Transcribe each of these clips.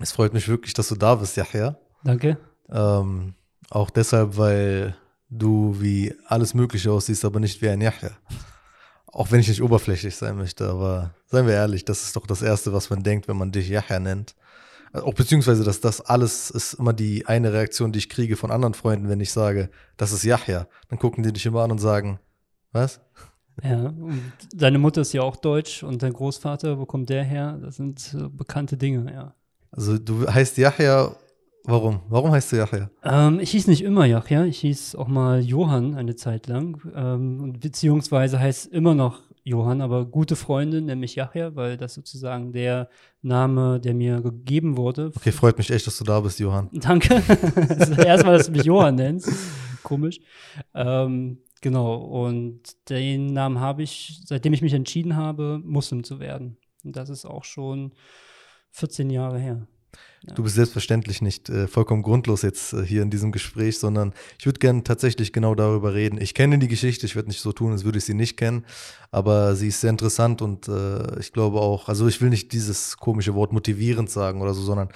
Es freut mich wirklich, dass du da bist, Yahya. Danke. Ähm, auch deshalb, weil du wie alles Mögliche aussiehst, aber nicht wie ein Yahya. Auch wenn ich nicht oberflächlich sein möchte, aber seien wir ehrlich, das ist doch das Erste, was man denkt, wenn man dich Yahya nennt. Äh, auch beziehungsweise, dass das alles ist immer die eine Reaktion, die ich kriege von anderen Freunden, wenn ich sage, das ist Yahya. Dann gucken die dich immer an und sagen, was? Ja, und deine Mutter ist ja auch deutsch und dein Großvater, wo kommt der her? Das sind bekannte Dinge, ja. Also du heißt Yahya, warum? Warum heißt du Yahya? Ähm, ich hieß nicht immer Yahya, ich hieß auch mal Johann eine Zeit lang. Ähm, beziehungsweise heißt immer noch Johann, aber gute Freundin nennt mich Yahya, weil das sozusagen der Name, der mir gegeben wurde. Okay, freut mich echt, dass du da bist, Johann. Danke. das ist das erste Mal, dass du mich Johann nennst. Komisch. Ähm, genau, und den Namen habe ich, seitdem ich mich entschieden habe, Muslim zu werden. Und das ist auch schon 14 Jahre her. Ja. Du bist selbstverständlich nicht äh, vollkommen grundlos jetzt äh, hier in diesem Gespräch, sondern ich würde gerne tatsächlich genau darüber reden. Ich kenne die Geschichte, ich werde nicht so tun, als würde ich sie nicht kennen, aber sie ist sehr interessant und äh, ich glaube auch, also ich will nicht dieses komische Wort motivierend sagen oder so, sondern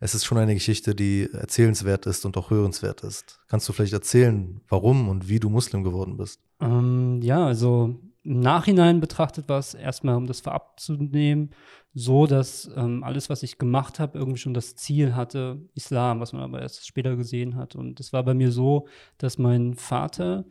es ist schon eine Geschichte, die erzählenswert ist und auch hörenswert ist. Kannst du vielleicht erzählen, warum und wie du Muslim geworden bist? Ähm, ja, also im Nachhinein betrachtet war es erstmal, um das vorab zu nehmen, so, dass ähm, alles, was ich gemacht habe, irgendwie schon das Ziel hatte, Islam, was man aber erst später gesehen hat. Und es war bei mir so, dass mein Vater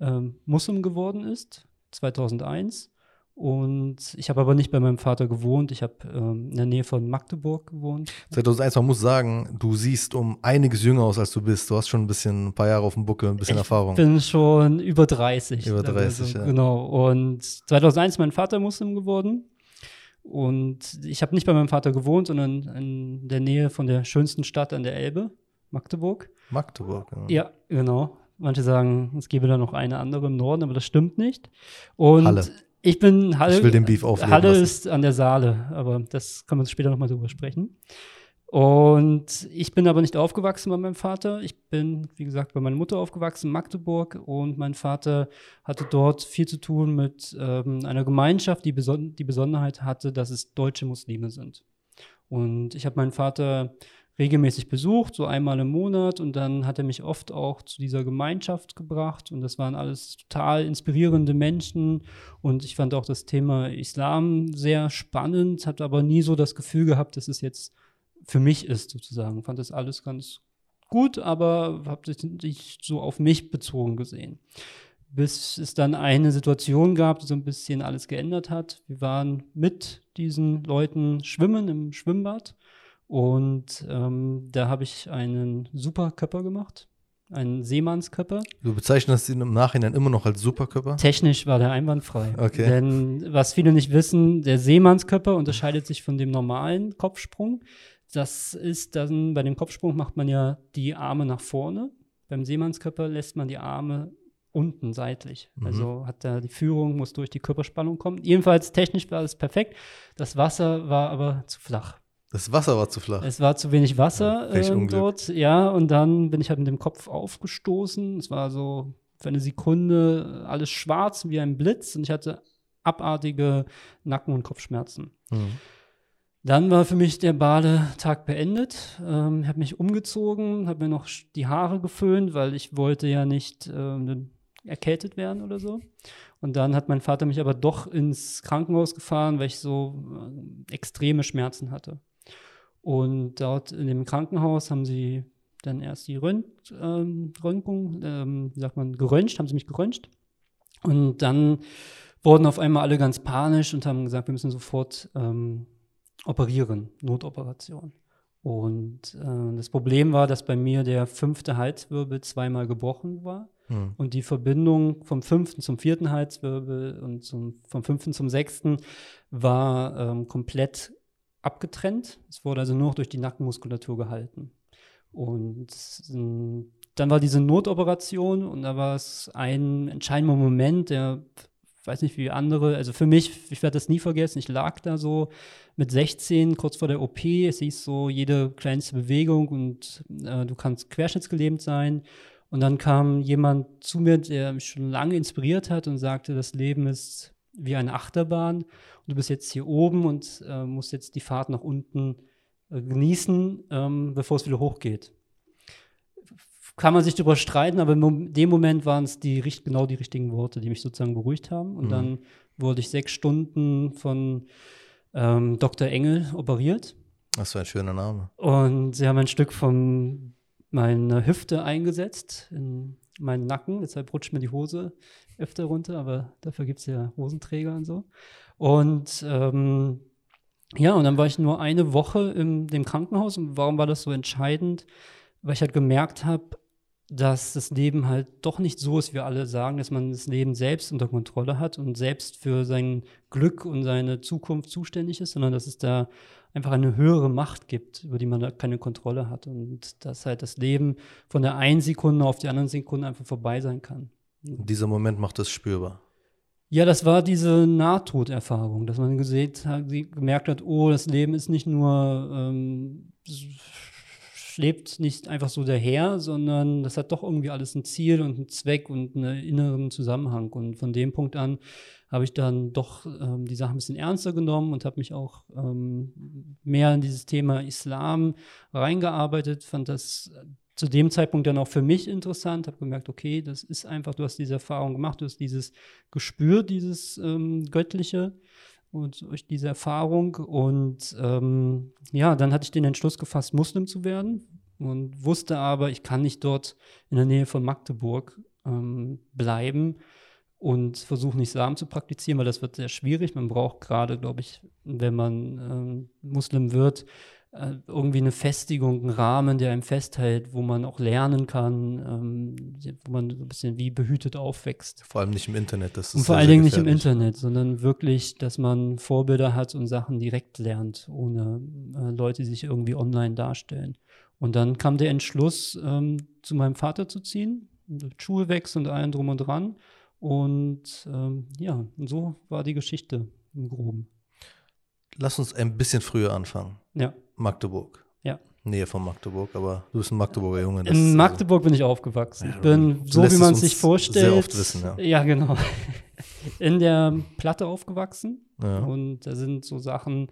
ähm, Muslim geworden ist, 2001. Und ich habe aber nicht bei meinem Vater gewohnt. Ich habe ähm, in der Nähe von Magdeburg gewohnt. 2001, man muss sagen, du siehst um einiges jünger aus, als du bist. Du hast schon ein bisschen, ein paar Jahre auf dem Buckel, ein bisschen ich Erfahrung. Ich bin schon über 30. Über 30, also, ja. Genau. Und 2001 ist mein Vater Muslim geworden. Und ich habe nicht bei meinem Vater gewohnt, sondern in der Nähe von der schönsten Stadt an der Elbe, Magdeburg. Magdeburg, ja. Ja, genau. Manche sagen, es gäbe da noch eine andere im Norden, aber das stimmt nicht. Und Halle. Ich bin Halle. Ich will den Beef aufnehmen Halle lassen. ist an der Saale, aber das kann man später nochmal drüber sprechen. Und ich bin aber nicht aufgewachsen bei meinem Vater. Ich bin, wie gesagt, bei meiner Mutter aufgewachsen in Magdeburg und mein Vater hatte dort viel zu tun mit ähm, einer Gemeinschaft, die beson die Besonderheit hatte, dass es deutsche Muslime sind. Und ich habe meinen Vater regelmäßig besucht, so einmal im Monat. Und dann hat er mich oft auch zu dieser Gemeinschaft gebracht. Und das waren alles total inspirierende Menschen. Und ich fand auch das Thema Islam sehr spannend, habe aber nie so das Gefühl gehabt, dass es jetzt für mich ist, sozusagen. Fand das alles ganz gut, aber habe sich nicht so auf mich bezogen gesehen. Bis es dann eine Situation gab, die so ein bisschen alles geändert hat. Wir waren mit diesen Leuten schwimmen im Schwimmbad und ähm, da habe ich einen Superkörper gemacht, einen Seemannskörper. Du bezeichnest ihn im Nachhinein immer noch als Superkörper? Technisch war der einwandfrei. Okay. Denn was viele nicht wissen, der Seemannskörper unterscheidet sich von dem normalen Kopfsprung. Das ist dann, bei dem Kopfsprung macht man ja die Arme nach vorne. Beim Seemannskörper lässt man die Arme unten seitlich. Mhm. Also hat da die Führung, muss durch die Körperspannung kommen. Jedenfalls technisch war es perfekt. Das Wasser war aber zu flach. Das Wasser war zu flach. Es war zu wenig Wasser ja, äh, dort, ja. Und dann bin ich halt mit dem Kopf aufgestoßen. Es war so für eine Sekunde alles schwarz wie ein Blitz und ich hatte abartige Nacken- und Kopfschmerzen. Mhm. Dann war für mich der Badetag beendet. Ähm, habe mich umgezogen, habe mir noch die Haare geföhnt, weil ich wollte ja nicht äh, erkältet werden oder so. Und dann hat mein Vater mich aber doch ins Krankenhaus gefahren, weil ich so äh, extreme Schmerzen hatte. Und dort in dem Krankenhaus haben sie dann erst die Rönt, ähm, Röntgung, ähm, wie sagt man, geröntgt, haben sie mich geröntgt. Und dann wurden auf einmal alle ganz panisch und haben gesagt, wir müssen sofort ähm, operieren, Notoperation. Und äh, das Problem war, dass bei mir der fünfte Halswirbel zweimal gebrochen war. Mhm. Und die Verbindung vom fünften zum vierten Halswirbel und zum, vom fünften zum sechsten war ähm, komplett abgetrennt. Es wurde also nur durch die Nackenmuskulatur gehalten. Und dann war diese Notoperation und da war es ein entscheidender Moment, der, weiß nicht wie andere, also für mich, ich werde das nie vergessen, ich lag da so mit 16 kurz vor der OP, es hieß so jede kleinste Bewegung und äh, du kannst querschnittsgelähmt sein. Und dann kam jemand zu mir, der mich schon lange inspiriert hat und sagte, das Leben ist wie eine Achterbahn und du bist jetzt hier oben und äh, musst jetzt die Fahrt nach unten äh, genießen, ähm, bevor es wieder hochgeht. Kann man sich darüber streiten, aber in dem Moment waren es die, genau die richtigen Worte, die mich sozusagen beruhigt haben. Und mhm. dann wurde ich sechs Stunden von ähm, Dr. Engel operiert. Das war ein schöner Name. Und sie haben ein Stück von meiner Hüfte eingesetzt in meinen Nacken. Deshalb rutscht mir die Hose öfter runter, aber dafür gibt es ja Hosenträger und so. Und ähm, ja, und dann war ich nur eine Woche in dem Krankenhaus. Und warum war das so entscheidend? Weil ich halt gemerkt habe, dass das Leben halt doch nicht so ist, wie alle sagen, dass man das Leben selbst unter Kontrolle hat und selbst für sein Glück und seine Zukunft zuständig ist, sondern dass es da einfach eine höhere Macht gibt, über die man keine Kontrolle hat und dass halt das Leben von der einen Sekunde auf die anderen Sekunde einfach vorbei sein kann. Dieser Moment macht es spürbar. Ja, das war diese Nahtoderfahrung, dass man gesehen hat, gemerkt hat, oh, das Leben ist nicht nur ähm, schlebt nicht einfach so daher, sondern das hat doch irgendwie alles ein Ziel und einen Zweck und einen inneren Zusammenhang. Und von dem Punkt an habe ich dann doch ähm, die Sache ein bisschen ernster genommen und habe mich auch ähm, mehr in dieses Thema Islam reingearbeitet, fand das zu dem Zeitpunkt dann auch für mich interessant, habe gemerkt, okay, das ist einfach, du hast diese Erfahrung gemacht, du hast dieses Gespür, dieses ähm, Göttliche und durch diese Erfahrung. Und ähm, ja, dann hatte ich den Entschluss gefasst, Muslim zu werden und wusste aber, ich kann nicht dort in der Nähe von Magdeburg ähm, bleiben und versuchen, Islam zu praktizieren, weil das wird sehr schwierig. Man braucht gerade, glaube ich, wenn man ähm, Muslim wird, irgendwie eine Festigung, einen Rahmen, der einem festhält, wo man auch lernen kann, ähm, wo man so ein bisschen wie behütet aufwächst. Vor allem nicht im Internet. Das ist und vor allen Dingen nicht im Internet, sondern wirklich, dass man Vorbilder hat und Sachen direkt lernt, ohne äh, Leute, die sich irgendwie online darstellen. Und dann kam der Entschluss, ähm, zu meinem Vater zu ziehen, Schulwechsel und allem drum und dran. Und ähm, ja, und so war die Geschichte im Groben. Lass uns ein bisschen früher anfangen. Ja. Magdeburg. Ja. Nähe von Magdeburg, aber du bist ein Magdeburger Junge. In also Magdeburg also, bin ich aufgewachsen. Ich bin, so wie man sich vorstellt. Sehr oft wissen, ja. Ja, genau. In der Platte aufgewachsen. Ja. Und da sind so Sachen,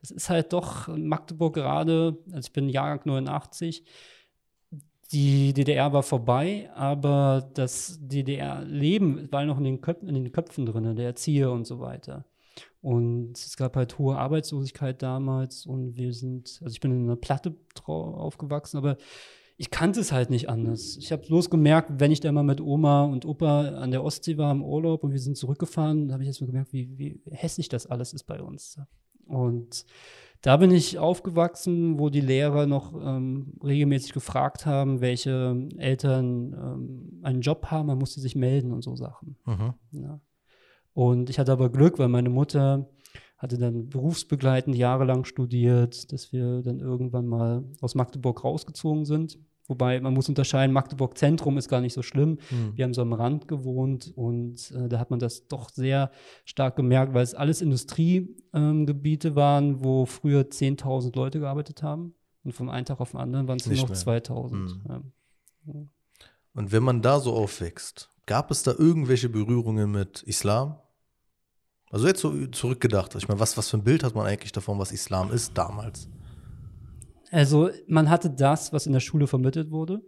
das ist halt doch Magdeburg gerade, also ich bin Jahrgang 89, die DDR war vorbei, aber das DDR-Leben war noch in den, Köpfen, in den Köpfen drin, der Erzieher und so weiter. Und es gab halt hohe Arbeitslosigkeit damals und wir sind, also ich bin in einer Platte aufgewachsen, aber ich kannte es halt nicht anders. Ich habe bloß gemerkt, wenn ich da mal mit Oma und Opa an der Ostsee war im Urlaub und wir sind zurückgefahren, habe ich jetzt mal gemerkt, wie, wie hässlich das alles ist bei uns. Und da bin ich aufgewachsen, wo die Lehrer noch ähm, regelmäßig gefragt haben, welche Eltern ähm, einen Job haben, man musste sich melden und so Sachen. Mhm. Ja. Und ich hatte aber Glück, weil meine Mutter hatte dann berufsbegleitend jahrelang studiert, dass wir dann irgendwann mal aus Magdeburg rausgezogen sind. Wobei man muss unterscheiden, Magdeburg Zentrum ist gar nicht so schlimm. Mhm. Wir haben so am Rand gewohnt und äh, da hat man das doch sehr stark gemerkt, weil es alles Industriegebiete ähm, waren, wo früher 10.000 Leute gearbeitet haben. Und vom einen Tag auf den anderen waren es nur noch 2.000. Mhm. Ja. Und wenn man da so aufwächst, gab es da irgendwelche Berührungen mit Islam? Also jetzt so zurückgedacht, ich meine, was, was für ein Bild hat man eigentlich davon, was Islam ist damals? Also man hatte das, was in der Schule vermittelt wurde.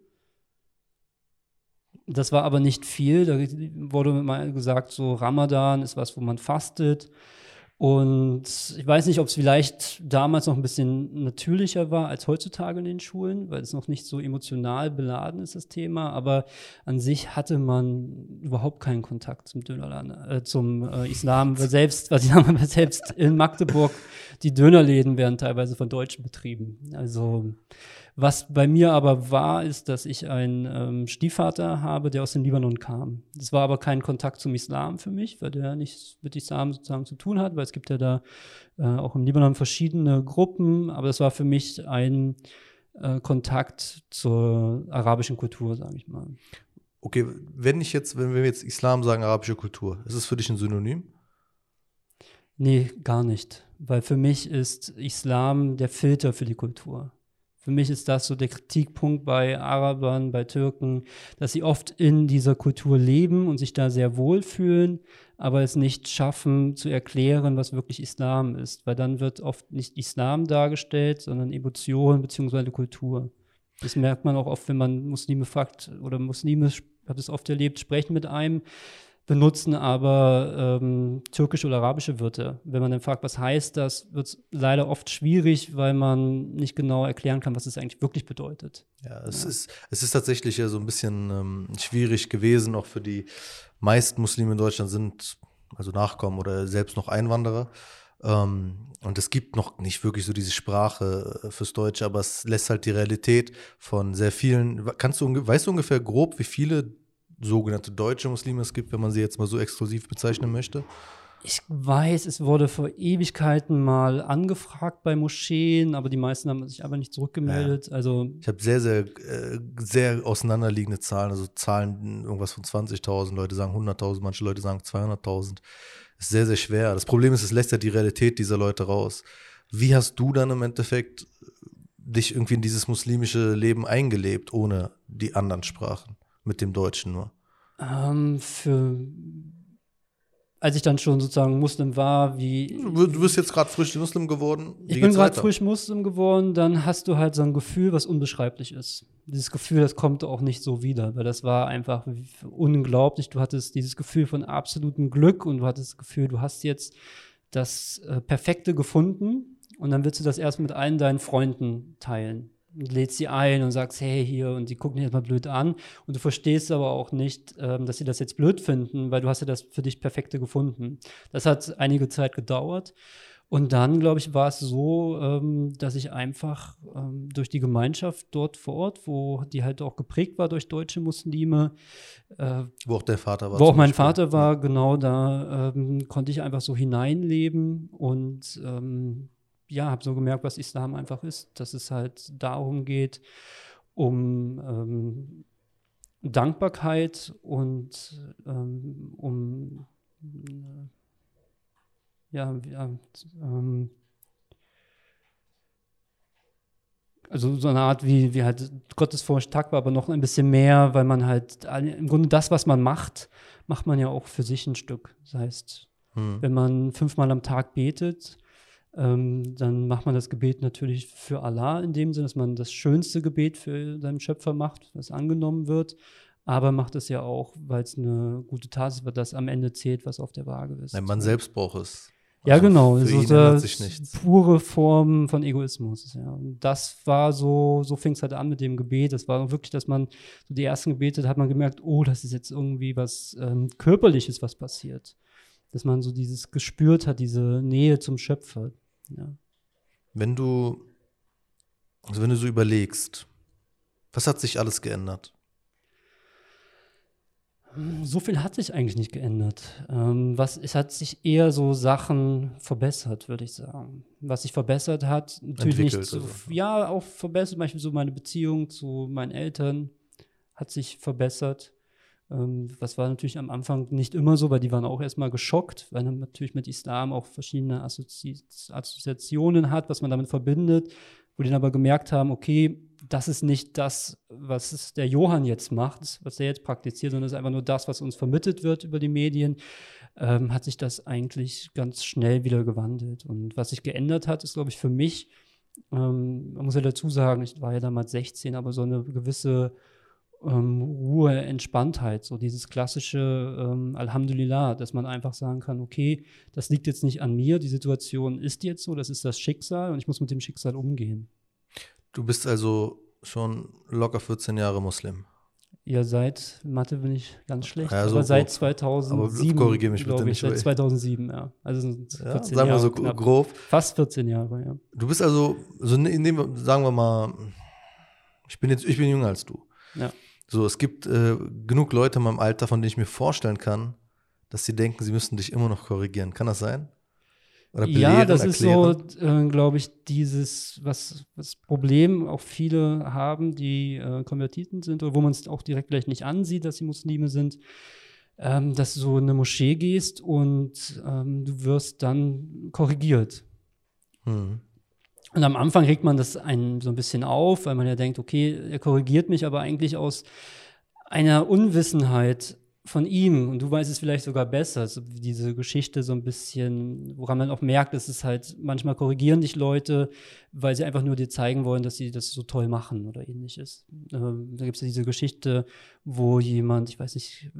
Das war aber nicht viel. Da wurde mal gesagt, so Ramadan ist was, wo man fastet. Und ich weiß nicht, ob es vielleicht damals noch ein bisschen natürlicher war als heutzutage in den Schulen, weil es noch nicht so emotional beladen ist, das Thema. Aber an sich hatte man überhaupt keinen Kontakt zum Dönerladen, äh, zum äh, Islam. Selbst, was ich sage, selbst in Magdeburg, die Dönerläden werden teilweise von Deutschen betrieben. Also was bei mir aber war, ist, dass ich einen ähm, Stiefvater habe, der aus dem Libanon kam. Das war aber kein Kontakt zum Islam für mich, weil der nichts mit Islam sozusagen zu tun hat, weil es gibt ja da äh, auch im Libanon verschiedene Gruppen, aber das war für mich ein äh, Kontakt zur arabischen Kultur, sage ich mal. Okay, wenn ich jetzt, wenn wir jetzt Islam sagen, arabische Kultur, ist es für dich ein Synonym? Nee, gar nicht. Weil für mich ist Islam der Filter für die Kultur. Für mich ist das so der Kritikpunkt bei Arabern, bei Türken, dass sie oft in dieser Kultur leben und sich da sehr wohlfühlen, aber es nicht schaffen zu erklären, was wirklich Islam ist, weil dann wird oft nicht Islam dargestellt, sondern Emotion bzw. Kultur. Das merkt man auch oft, wenn man Muslime fragt oder Muslime, hat es oft erlebt, sprechen mit einem, benutzen aber ähm, türkische oder arabische Wörter. Wenn man dann fragt, was heißt das, wird es leider oft schwierig, weil man nicht genau erklären kann, was es eigentlich wirklich bedeutet. Ja, es, ja. Ist, es ist tatsächlich ja so ein bisschen ähm, schwierig gewesen, auch für die meisten Muslime in Deutschland sind also Nachkommen oder selbst noch Einwanderer. Ähm, und es gibt noch nicht wirklich so diese Sprache äh, fürs Deutsche, aber es lässt halt die Realität von sehr vielen. Kannst du, weißt du ungefähr grob, wie viele sogenannte deutsche Muslime es gibt, wenn man sie jetzt mal so exklusiv bezeichnen möchte? Ich weiß, es wurde vor Ewigkeiten mal angefragt bei Moscheen, aber die meisten haben sich aber nicht zurückgemeldet. Ja. Also ich habe sehr, sehr, äh, sehr auseinanderliegende Zahlen. Also Zahlen irgendwas von 20.000. Leute sagen 100.000, manche Leute sagen 200.000. Ist sehr, sehr schwer. Das Problem ist, es lässt ja die Realität dieser Leute raus. Wie hast du dann im Endeffekt dich irgendwie in dieses muslimische Leben eingelebt, ohne die anderen Sprachen? Mit dem Deutschen nur? Ähm, für als ich dann schon sozusagen Muslim war, wie. Du bist jetzt gerade frisch Muslim geworden. Wie ich bin gerade frisch Muslim geworden, dann hast du halt so ein Gefühl, was unbeschreiblich ist. Dieses Gefühl, das kommt auch nicht so wieder, weil das war einfach unglaublich. Du hattest dieses Gefühl von absolutem Glück und du hattest das Gefühl, du hast jetzt das äh, Perfekte gefunden und dann willst du das erst mit allen deinen Freunden teilen lädst sie ein und sagst, hey, hier, und die gucken dich erstmal blöd an. Und du verstehst aber auch nicht, ähm, dass sie das jetzt blöd finden, weil du hast ja das für dich Perfekte gefunden. Das hat einige Zeit gedauert. Und dann, glaube ich, war es so, ähm, dass ich einfach ähm, durch die Gemeinschaft dort vor Ort, wo die halt auch geprägt war durch deutsche Muslime, äh, wo auch der Vater war. Wo auch mein Beispiel. Vater war, genau da ähm, konnte ich einfach so hineinleben und ähm, ja, habe so gemerkt, was Islam einfach ist, dass es halt darum geht, um ähm, Dankbarkeit und ähm, um äh, ja, ja ähm, also so eine Art wie, wie halt Gottesfurcht war, aber noch ein bisschen mehr, weil man halt im Grunde das, was man macht, macht man ja auch für sich ein Stück. Das heißt, hm. wenn man fünfmal am Tag betet, ähm, dann macht man das Gebet natürlich für Allah in dem Sinne, dass man das schönste Gebet für seinen Schöpfer macht, das angenommen wird. Aber macht es ja auch, weil es eine gute Tat ist, weil das am Ende zählt, was auf der Waage ist. Nein, man selbst braucht es. Also ja, genau. Für so eine pure Form von Egoismus. Ja. Und das war so, so fing es halt an mit dem Gebet. Das war wirklich, dass man so die ersten Gebete, da hat man gemerkt, oh, das ist jetzt irgendwie was ähm, Körperliches, was passiert. Dass man so dieses gespürt hat, diese Nähe zum Schöpfer. Ja. Wenn du, also wenn du so überlegst, was hat sich alles geändert? So viel hat sich eigentlich nicht geändert. Ähm, was, es hat sich eher so Sachen verbessert, würde ich sagen. Was sich verbessert hat, natürlich nicht so, also. ja, auch verbessert, zum Beispiel so meine Beziehung zu meinen Eltern hat sich verbessert. Ähm, was war natürlich am Anfang nicht immer so, weil die waren auch erstmal geschockt, weil man natürlich mit Islam auch verschiedene Assozi Assoziationen hat, was man damit verbindet, wo die dann aber gemerkt haben, okay, das ist nicht das, was der Johann jetzt macht, was er jetzt praktiziert, sondern es ist einfach nur das, was uns vermittelt wird über die Medien, ähm, hat sich das eigentlich ganz schnell wieder gewandelt. Und was sich geändert hat, ist, glaube ich, für mich, ähm, man muss ja dazu sagen, ich war ja damals 16, aber so eine gewisse ähm, Ruhe, Entspanntheit, so dieses klassische ähm, Alhamdulillah, dass man einfach sagen kann, okay, das liegt jetzt nicht an mir, die Situation ist jetzt so, das ist das Schicksal und ich muss mit dem Schicksal umgehen. Du bist also schon locker 14 Jahre Muslim. Ja, seit Mathe bin ich ganz schlecht. Ja, so aber seit 2007. Aber korrigiere mich bitte nicht. Seit 2007, ja. Also sind 14 ja, sagen wir so knapp. grob. Fast 14 Jahre, ja. Du bist also, so in dem, sagen wir mal, ich bin jetzt, ich bin jünger als du. Ja. So, es gibt äh, genug Leute in meinem Alter, von denen ich mir vorstellen kann, dass sie denken, sie müssten dich immer noch korrigieren. Kann das sein? Oder belehren, ja, das erklären? ist so, äh, glaube ich, dieses, was das Problem auch viele haben, die äh, Konvertiten sind oder wo man es auch direkt vielleicht nicht ansieht, dass sie Muslime sind, ähm, dass du so in eine Moschee gehst und ähm, du wirst dann korrigiert. Hm. Und am Anfang regt man das einen so ein bisschen auf, weil man ja denkt, okay, er korrigiert mich, aber eigentlich aus einer Unwissenheit von ihm und du weißt es vielleicht sogar besser, so diese Geschichte so ein bisschen, woran man auch merkt, dass es halt manchmal korrigieren dich Leute, weil sie einfach nur dir zeigen wollen, dass sie das so toll machen oder ähnliches. Ähm, da gibt es ja diese Geschichte, wo jemand, ich weiß nicht,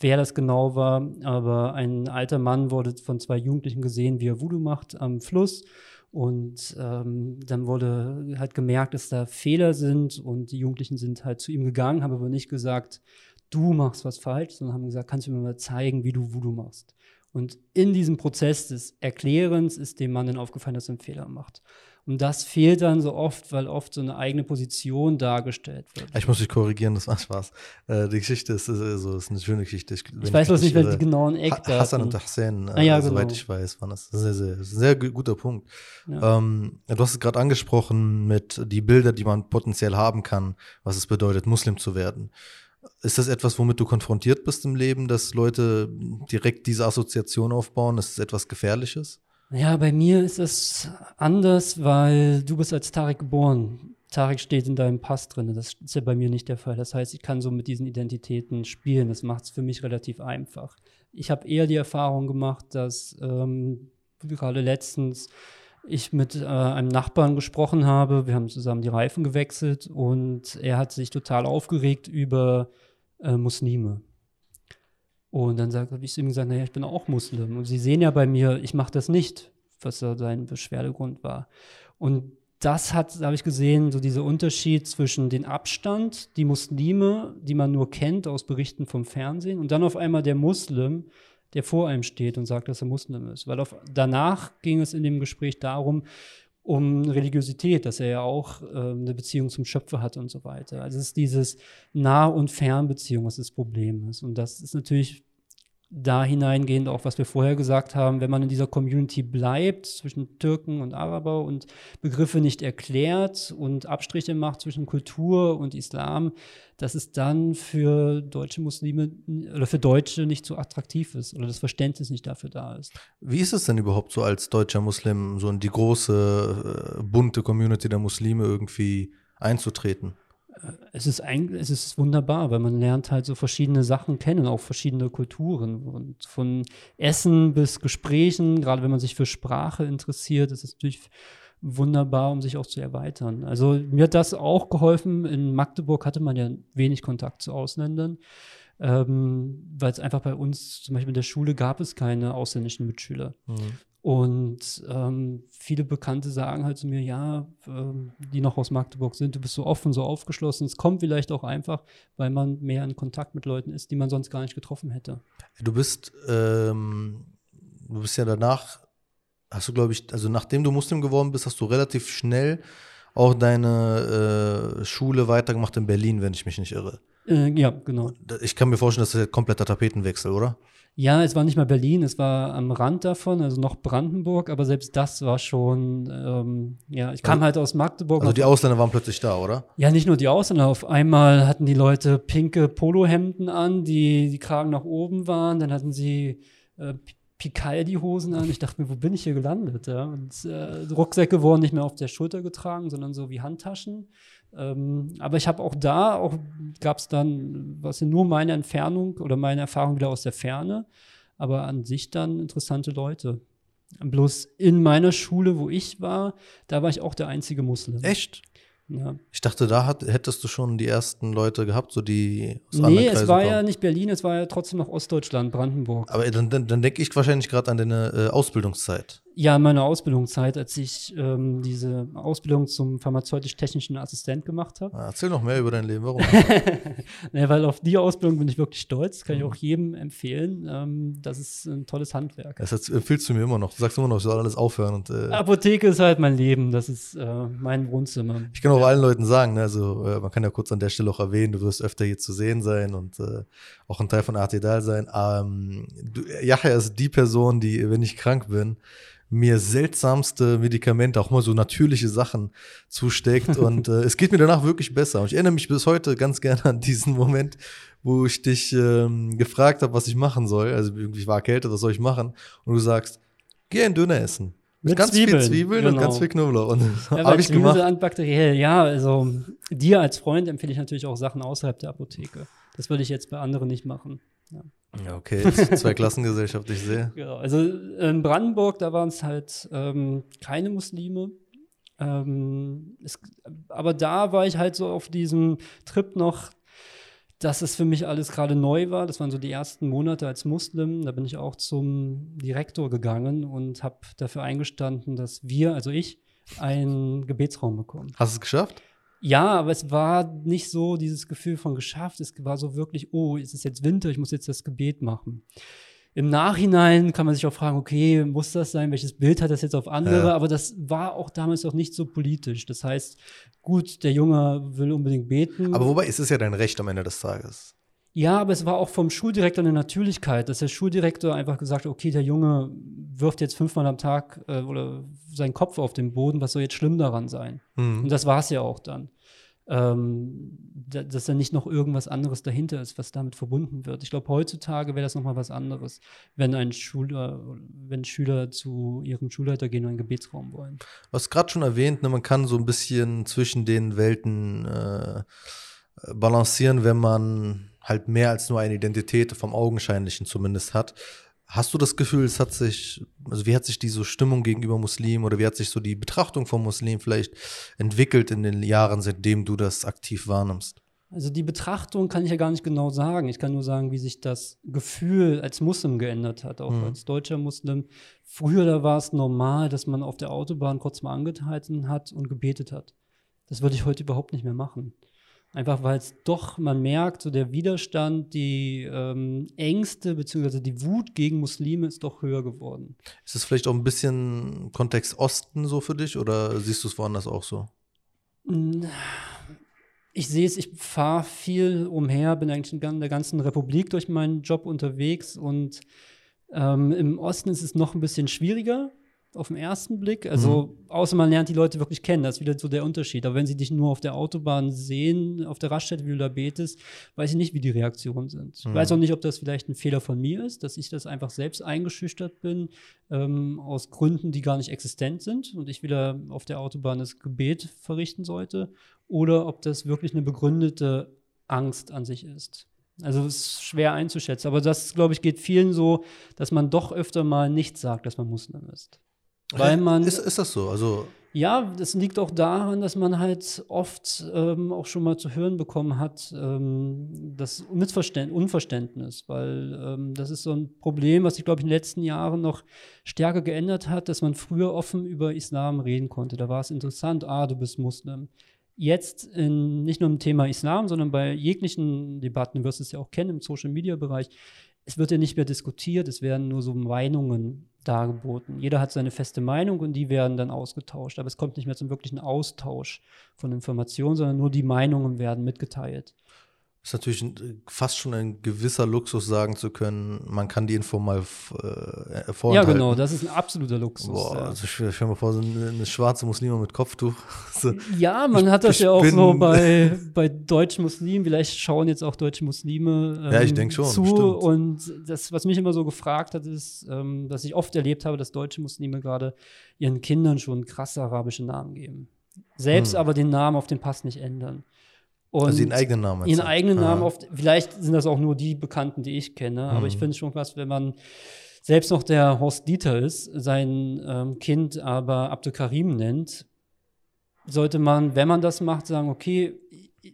wer das genau war, aber ein alter Mann wurde von zwei Jugendlichen gesehen, wie er Voodoo macht am Fluss. Und ähm, dann wurde halt gemerkt, dass da Fehler sind und die Jugendlichen sind halt zu ihm gegangen, haben aber nicht gesagt, du machst was falsch, sondern haben gesagt, kannst du mir mal zeigen, wie du Voodoo machst. Und in diesem Prozess des Erklärens ist dem Mann dann aufgefallen, dass er einen Fehler macht. Und das fehlt dann so oft, weil oft so eine eigene Position dargestellt wird. Ich muss dich korrigieren, das war Spaß. Äh, die Geschichte ist, ist, also, ist eine schöne Geschichte. Ich, ich weiß bloß nicht, wer die genauen Eckdaten. Hassan und Hussein, äh, ah, ja, soweit genau. ich weiß, waren das. Sehr, sehr, sehr guter Punkt. Ja. Ähm, du hast es gerade angesprochen mit die Bilder, die man potenziell haben kann, was es bedeutet, Muslim zu werden. Ist das etwas, womit du konfrontiert bist im Leben, dass Leute direkt diese Assoziation aufbauen? Ist es etwas Gefährliches? Ja, bei mir ist es anders, weil du bist als Tarek geboren. Tarek steht in deinem Pass drin. Das ist ja bei mir nicht der Fall. Das heißt, ich kann so mit diesen Identitäten spielen. Das macht es für mich relativ einfach. Ich habe eher die Erfahrung gemacht, dass ähm, gerade letztens ich mit äh, einem Nachbarn gesprochen habe. Wir haben zusammen die Reifen gewechselt und er hat sich total aufgeregt über äh, Muslime. Und dann habe ich ihm gesagt, naja, ich bin auch Muslim. Und Sie sehen ja bei mir, ich mache das nicht, was da sein Beschwerdegrund war. Und das hat, habe ich gesehen, so dieser Unterschied zwischen den Abstand, die Muslime, die man nur kennt aus Berichten vom Fernsehen, und dann auf einmal der Muslim, der vor einem steht und sagt, dass er Muslim ist. Weil auf, danach ging es in dem Gespräch darum, um Religiosität, dass er ja auch äh, eine Beziehung zum Schöpfer hat und so weiter. Also es ist dieses Nah- und Fernbeziehung, was das Problem ist. Und das ist natürlich da hineingehend auch, was wir vorher gesagt haben, wenn man in dieser Community bleibt, zwischen Türken und Araber und Begriffe nicht erklärt und Abstriche macht zwischen Kultur und Islam, dass es dann für deutsche Muslime oder für Deutsche nicht so attraktiv ist oder das Verständnis nicht dafür da ist. Wie ist es denn überhaupt so als deutscher Muslim, so in die große, äh, bunte Community der Muslime irgendwie einzutreten? Es ist eigentlich, es ist wunderbar, weil man lernt halt so verschiedene Sachen kennen, auch verschiedene Kulturen. Und von Essen bis Gesprächen, gerade wenn man sich für Sprache interessiert, ist es natürlich wunderbar, um sich auch zu erweitern. Also mir hat das auch geholfen. In Magdeburg hatte man ja wenig Kontakt zu Ausländern, ähm, weil es einfach bei uns, zum Beispiel in der Schule, gab es keine ausländischen Mitschüler. Mhm. Und ähm, viele Bekannte sagen halt zu mir, ja, ähm, die noch aus Magdeburg sind, du bist so offen, so aufgeschlossen. Es kommt vielleicht auch einfach, weil man mehr in Kontakt mit Leuten ist, die man sonst gar nicht getroffen hätte. Du bist, ähm, du bist ja danach, hast du, glaube ich, also nachdem du Muslim geworden bist, hast du relativ schnell auch deine äh, Schule weitergemacht in Berlin, wenn ich mich nicht irre. Äh, ja, genau. Ich kann mir vorstellen, das ist ein kompletter Tapetenwechsel, oder? Ja, es war nicht mal Berlin, es war am Rand davon, also noch Brandenburg, aber selbst das war schon, ähm, ja, ich kam also, halt aus Magdeburg. Also die Ausländer waren plötzlich da, oder? Ja, nicht nur die Ausländer, auf einmal hatten die Leute pinke Polohemden an, die die Kragen nach oben waren, dann hatten sie äh, Picaldi-Hosen an. Ich dachte mir, wo bin ich hier gelandet? Ja? Und äh, Rucksäcke wurden nicht mehr auf der Schulter getragen, sondern so wie Handtaschen. Ähm, aber ich habe auch da, auch gab es dann, was nur meine Entfernung oder meine Erfahrung wieder aus der Ferne, aber an sich dann interessante Leute. Bloß in meiner Schule, wo ich war, da war ich auch der einzige Muslim. Echt? Ja. Ich dachte, da hat, hättest du schon die ersten Leute gehabt, so die aus Nee, es war kommen. ja nicht Berlin, es war ja trotzdem noch Ostdeutschland, Brandenburg. Aber dann, dann, dann denke ich wahrscheinlich gerade an deine äh, Ausbildungszeit. Ja, meine Ausbildungszeit, als ich ähm, diese Ausbildung zum pharmazeutisch-technischen Assistent gemacht habe. Ah, erzähl noch mehr über dein Leben, warum? naja, weil auf die Ausbildung bin ich wirklich stolz, kann mhm. ich auch jedem empfehlen. Ähm, das ist ein tolles Handwerk. Das empfiehlst du mir immer noch. Du sagst immer noch, ich soll alles aufhören. Und, äh Apotheke ist halt mein Leben, das ist äh, mein Wohnzimmer. Ich kann auch ja. allen Leuten sagen, ne, also äh, man kann ja kurz an der Stelle auch erwähnen, du wirst öfter hier zu sehen sein und äh, auch ein Teil von Artedal sein. Ähm, Yahya ist die Person, die, wenn ich krank bin, mir seltsamste Medikamente, auch mal so natürliche Sachen zusteckt. und äh, es geht mir danach wirklich besser. Und ich erinnere mich bis heute ganz gerne an diesen Moment, wo ich dich ähm, gefragt habe, was ich machen soll. Also irgendwie war Kälte, was soll ich machen? Und du sagst, geh ein Döner essen. Mit, ganz Zwiebeln, viel Zwiebeln genau. und ganz viel Knoblauch. Und ja, habe ich gemacht. antibakteriell, ja, also dir als Freund empfehle ich natürlich auch Sachen außerhalb der Apotheke. Das würde ich jetzt bei anderen nicht machen. Ja. Ja, okay, zwei Klassengesellschaft, ich sehe. Genau, also in Brandenburg, da waren es halt ähm, keine Muslime. Ähm, es, aber da war ich halt so auf diesem Trip noch, dass es für mich alles gerade neu war. Das waren so die ersten Monate als Muslim. Da bin ich auch zum Direktor gegangen und habe dafür eingestanden, dass wir, also ich, einen Gebetsraum bekommen. Hast du es geschafft? Ja, aber es war nicht so dieses Gefühl von geschafft. Es war so wirklich, oh, es ist jetzt Winter, ich muss jetzt das Gebet machen. Im Nachhinein kann man sich auch fragen, okay, muss das sein? Welches Bild hat das jetzt auf andere? Ja. Aber das war auch damals auch nicht so politisch. Das heißt, gut, der Junge will unbedingt beten. Aber wobei ist es ja dein Recht am Ende des Tages. Ja, aber es war auch vom Schuldirektor eine Natürlichkeit, dass der Schuldirektor einfach gesagt hat, okay, der Junge wirft jetzt fünfmal am Tag äh, oder seinen Kopf auf den Boden, was soll jetzt schlimm daran sein? Mhm. Und das war es ja auch dann. Ähm, dass da nicht noch irgendwas anderes dahinter ist, was damit verbunden wird. Ich glaube, heutzutage wäre das nochmal was anderes, wenn ein Schüler, wenn Schüler zu ihrem Schulleiter gehen und einen Gebetsraum wollen. Du hast gerade schon erwähnt, ne, man kann so ein bisschen zwischen den Welten äh, balancieren, wenn man halt mehr als nur eine Identität vom Augenscheinlichen zumindest hat. Hast du das Gefühl, es hat sich, also wie hat sich diese Stimmung gegenüber Muslimen oder wie hat sich so die Betrachtung von Muslimen vielleicht entwickelt in den Jahren, seitdem du das aktiv wahrnimmst? Also die Betrachtung kann ich ja gar nicht genau sagen. Ich kann nur sagen, wie sich das Gefühl als Muslim geändert hat, auch mhm. als deutscher Muslim. Früher da war es normal, dass man auf der Autobahn kurz mal angehalten hat und gebetet hat. Das würde ich heute überhaupt nicht mehr machen. Einfach weil es doch, man merkt, so der Widerstand, die ähm, Ängste bzw. die Wut gegen Muslime ist doch höher geworden. Ist es vielleicht auch ein bisschen Kontext Osten so für dich oder siehst du es woanders auch so? Ich sehe es, ich fahre viel umher, bin eigentlich in der ganzen Republik durch meinen Job unterwegs und ähm, im Osten ist es noch ein bisschen schwieriger auf den ersten Blick. Also, mhm. außer man lernt die Leute wirklich kennen, das ist wieder so der Unterschied. Aber wenn sie dich nur auf der Autobahn sehen, auf der Raststätte, wie du da betest, weiß ich nicht, wie die Reaktionen sind. Mhm. Ich weiß auch nicht, ob das vielleicht ein Fehler von mir ist, dass ich das einfach selbst eingeschüchtert bin, ähm, aus Gründen, die gar nicht existent sind und ich wieder auf der Autobahn das Gebet verrichten sollte. Oder ob das wirklich eine begründete Angst an sich ist. Also es ist schwer einzuschätzen. Aber das, glaube ich, geht vielen so, dass man doch öfter mal nicht sagt, dass man Muslim ist. Weil man. Ist, ist das so? Also. Ja, das liegt auch daran, dass man halt oft ähm, auch schon mal zu hören bekommen hat, ähm, das Unverständnis, weil ähm, das ist so ein Problem, was sich, glaube ich, in den letzten Jahren noch stärker geändert hat, dass man früher offen über Islam reden konnte. Da war es interessant, ah, du bist Muslim. Jetzt in, nicht nur im Thema Islam, sondern bei jeglichen Debatten, du wirst es ja auch kennen im Social-Media-Bereich, es wird ja nicht mehr diskutiert, es werden nur so Meinungen dargeboten. Jeder hat seine feste Meinung und die werden dann ausgetauscht. Aber es kommt nicht mehr zum wirklichen Austausch von Informationen, sondern nur die Meinungen werden mitgeteilt ist natürlich fast schon ein gewisser Luxus, sagen zu können, man kann die Info mal äh, vorenthalten. Ja, genau, das ist ein absoluter Luxus. Boah, ja. also stell dir mal vor, so eine, eine schwarze Muslime mit Kopftuch. ja, man hat das ja auch so bei, bei deutschen Muslimen, vielleicht schauen jetzt auch deutsche Muslime ähm, ja, ich ähm, schon, zu. Bestimmt. Und das, was mich immer so gefragt hat, ist, ähm, dass ich oft erlebt habe, dass deutsche Muslime gerade ihren Kindern schon krasse arabische Namen geben. Selbst hm. aber den Namen auf den Pass nicht ändern. Und also ihren eigenen Namen. Ihren eigenen Namen ja. oft, vielleicht sind das auch nur die Bekannten, die ich kenne, mhm. aber ich mhm. finde es schon krass, wenn man selbst noch der Horst Dieter ist, sein ähm, Kind aber Abdel Karim nennt, sollte man, wenn man das macht, sagen, okay,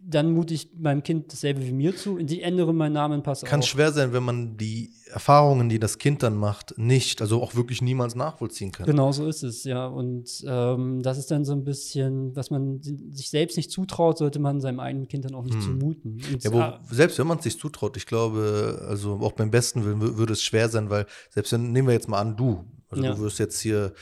dann mute ich meinem Kind dasselbe wie mir zu und ich ändere meinen Namen pass Kann schwer sein, wenn man die Erfahrungen, die das Kind dann macht, nicht, also auch wirklich niemals nachvollziehen kann. Genau so ist es, ja. Und ähm, das ist dann so ein bisschen, was man sich selbst nicht zutraut, sollte man seinem eigenen Kind dann auch nicht hm. zumuten. Und ja, wo, selbst wenn man es sich zutraut, ich glaube, also auch beim besten Willen würde es schwer sein, weil selbst wenn, nehmen wir jetzt mal an, du, also ja. du wirst jetzt hier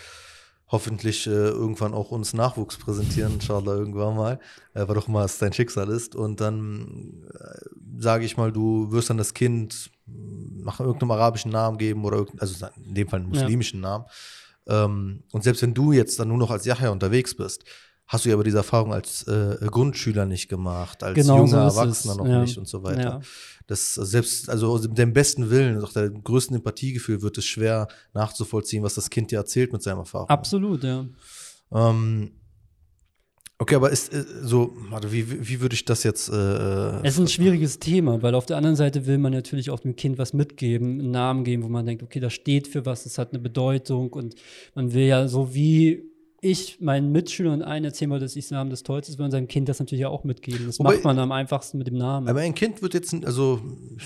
hoffentlich äh, irgendwann auch uns Nachwuchs präsentieren, inshallah irgendwann mal, äh, was auch immer es dein Schicksal ist. Und dann äh, sage ich mal, du wirst dann das Kind nach irgendeinem arabischen Namen geben oder also in dem Fall einen muslimischen ja. Namen. Ähm, und selbst wenn du jetzt dann nur noch als Yahya unterwegs bist, hast du ja aber diese Erfahrung als äh, Grundschüler nicht gemacht, als genau junger so Erwachsener noch ja. nicht und so weiter. Ja. Das selbst, also aus dem besten Willen, auch der größten Empathiegefühl wird es schwer nachzuvollziehen, was das Kind dir erzählt mit seiner Erfahrung. Absolut, ja. Ähm, Okay, aber ist äh, so, warte, wie, wie würde ich das jetzt. Äh, es ist ein schwieriges Thema, weil auf der anderen Seite will man natürlich auch dem Kind was mitgeben, einen Namen geben, wo man denkt, okay, das steht für was, das hat eine Bedeutung und man will ja so wie ich meinen Mitschülern ein erzählen wollte, dass Islam das Tollste ist, will man seinem Kind das natürlich auch mitgeben. Das Wobei, macht man am einfachsten mit dem Namen. Aber ein Kind wird jetzt, also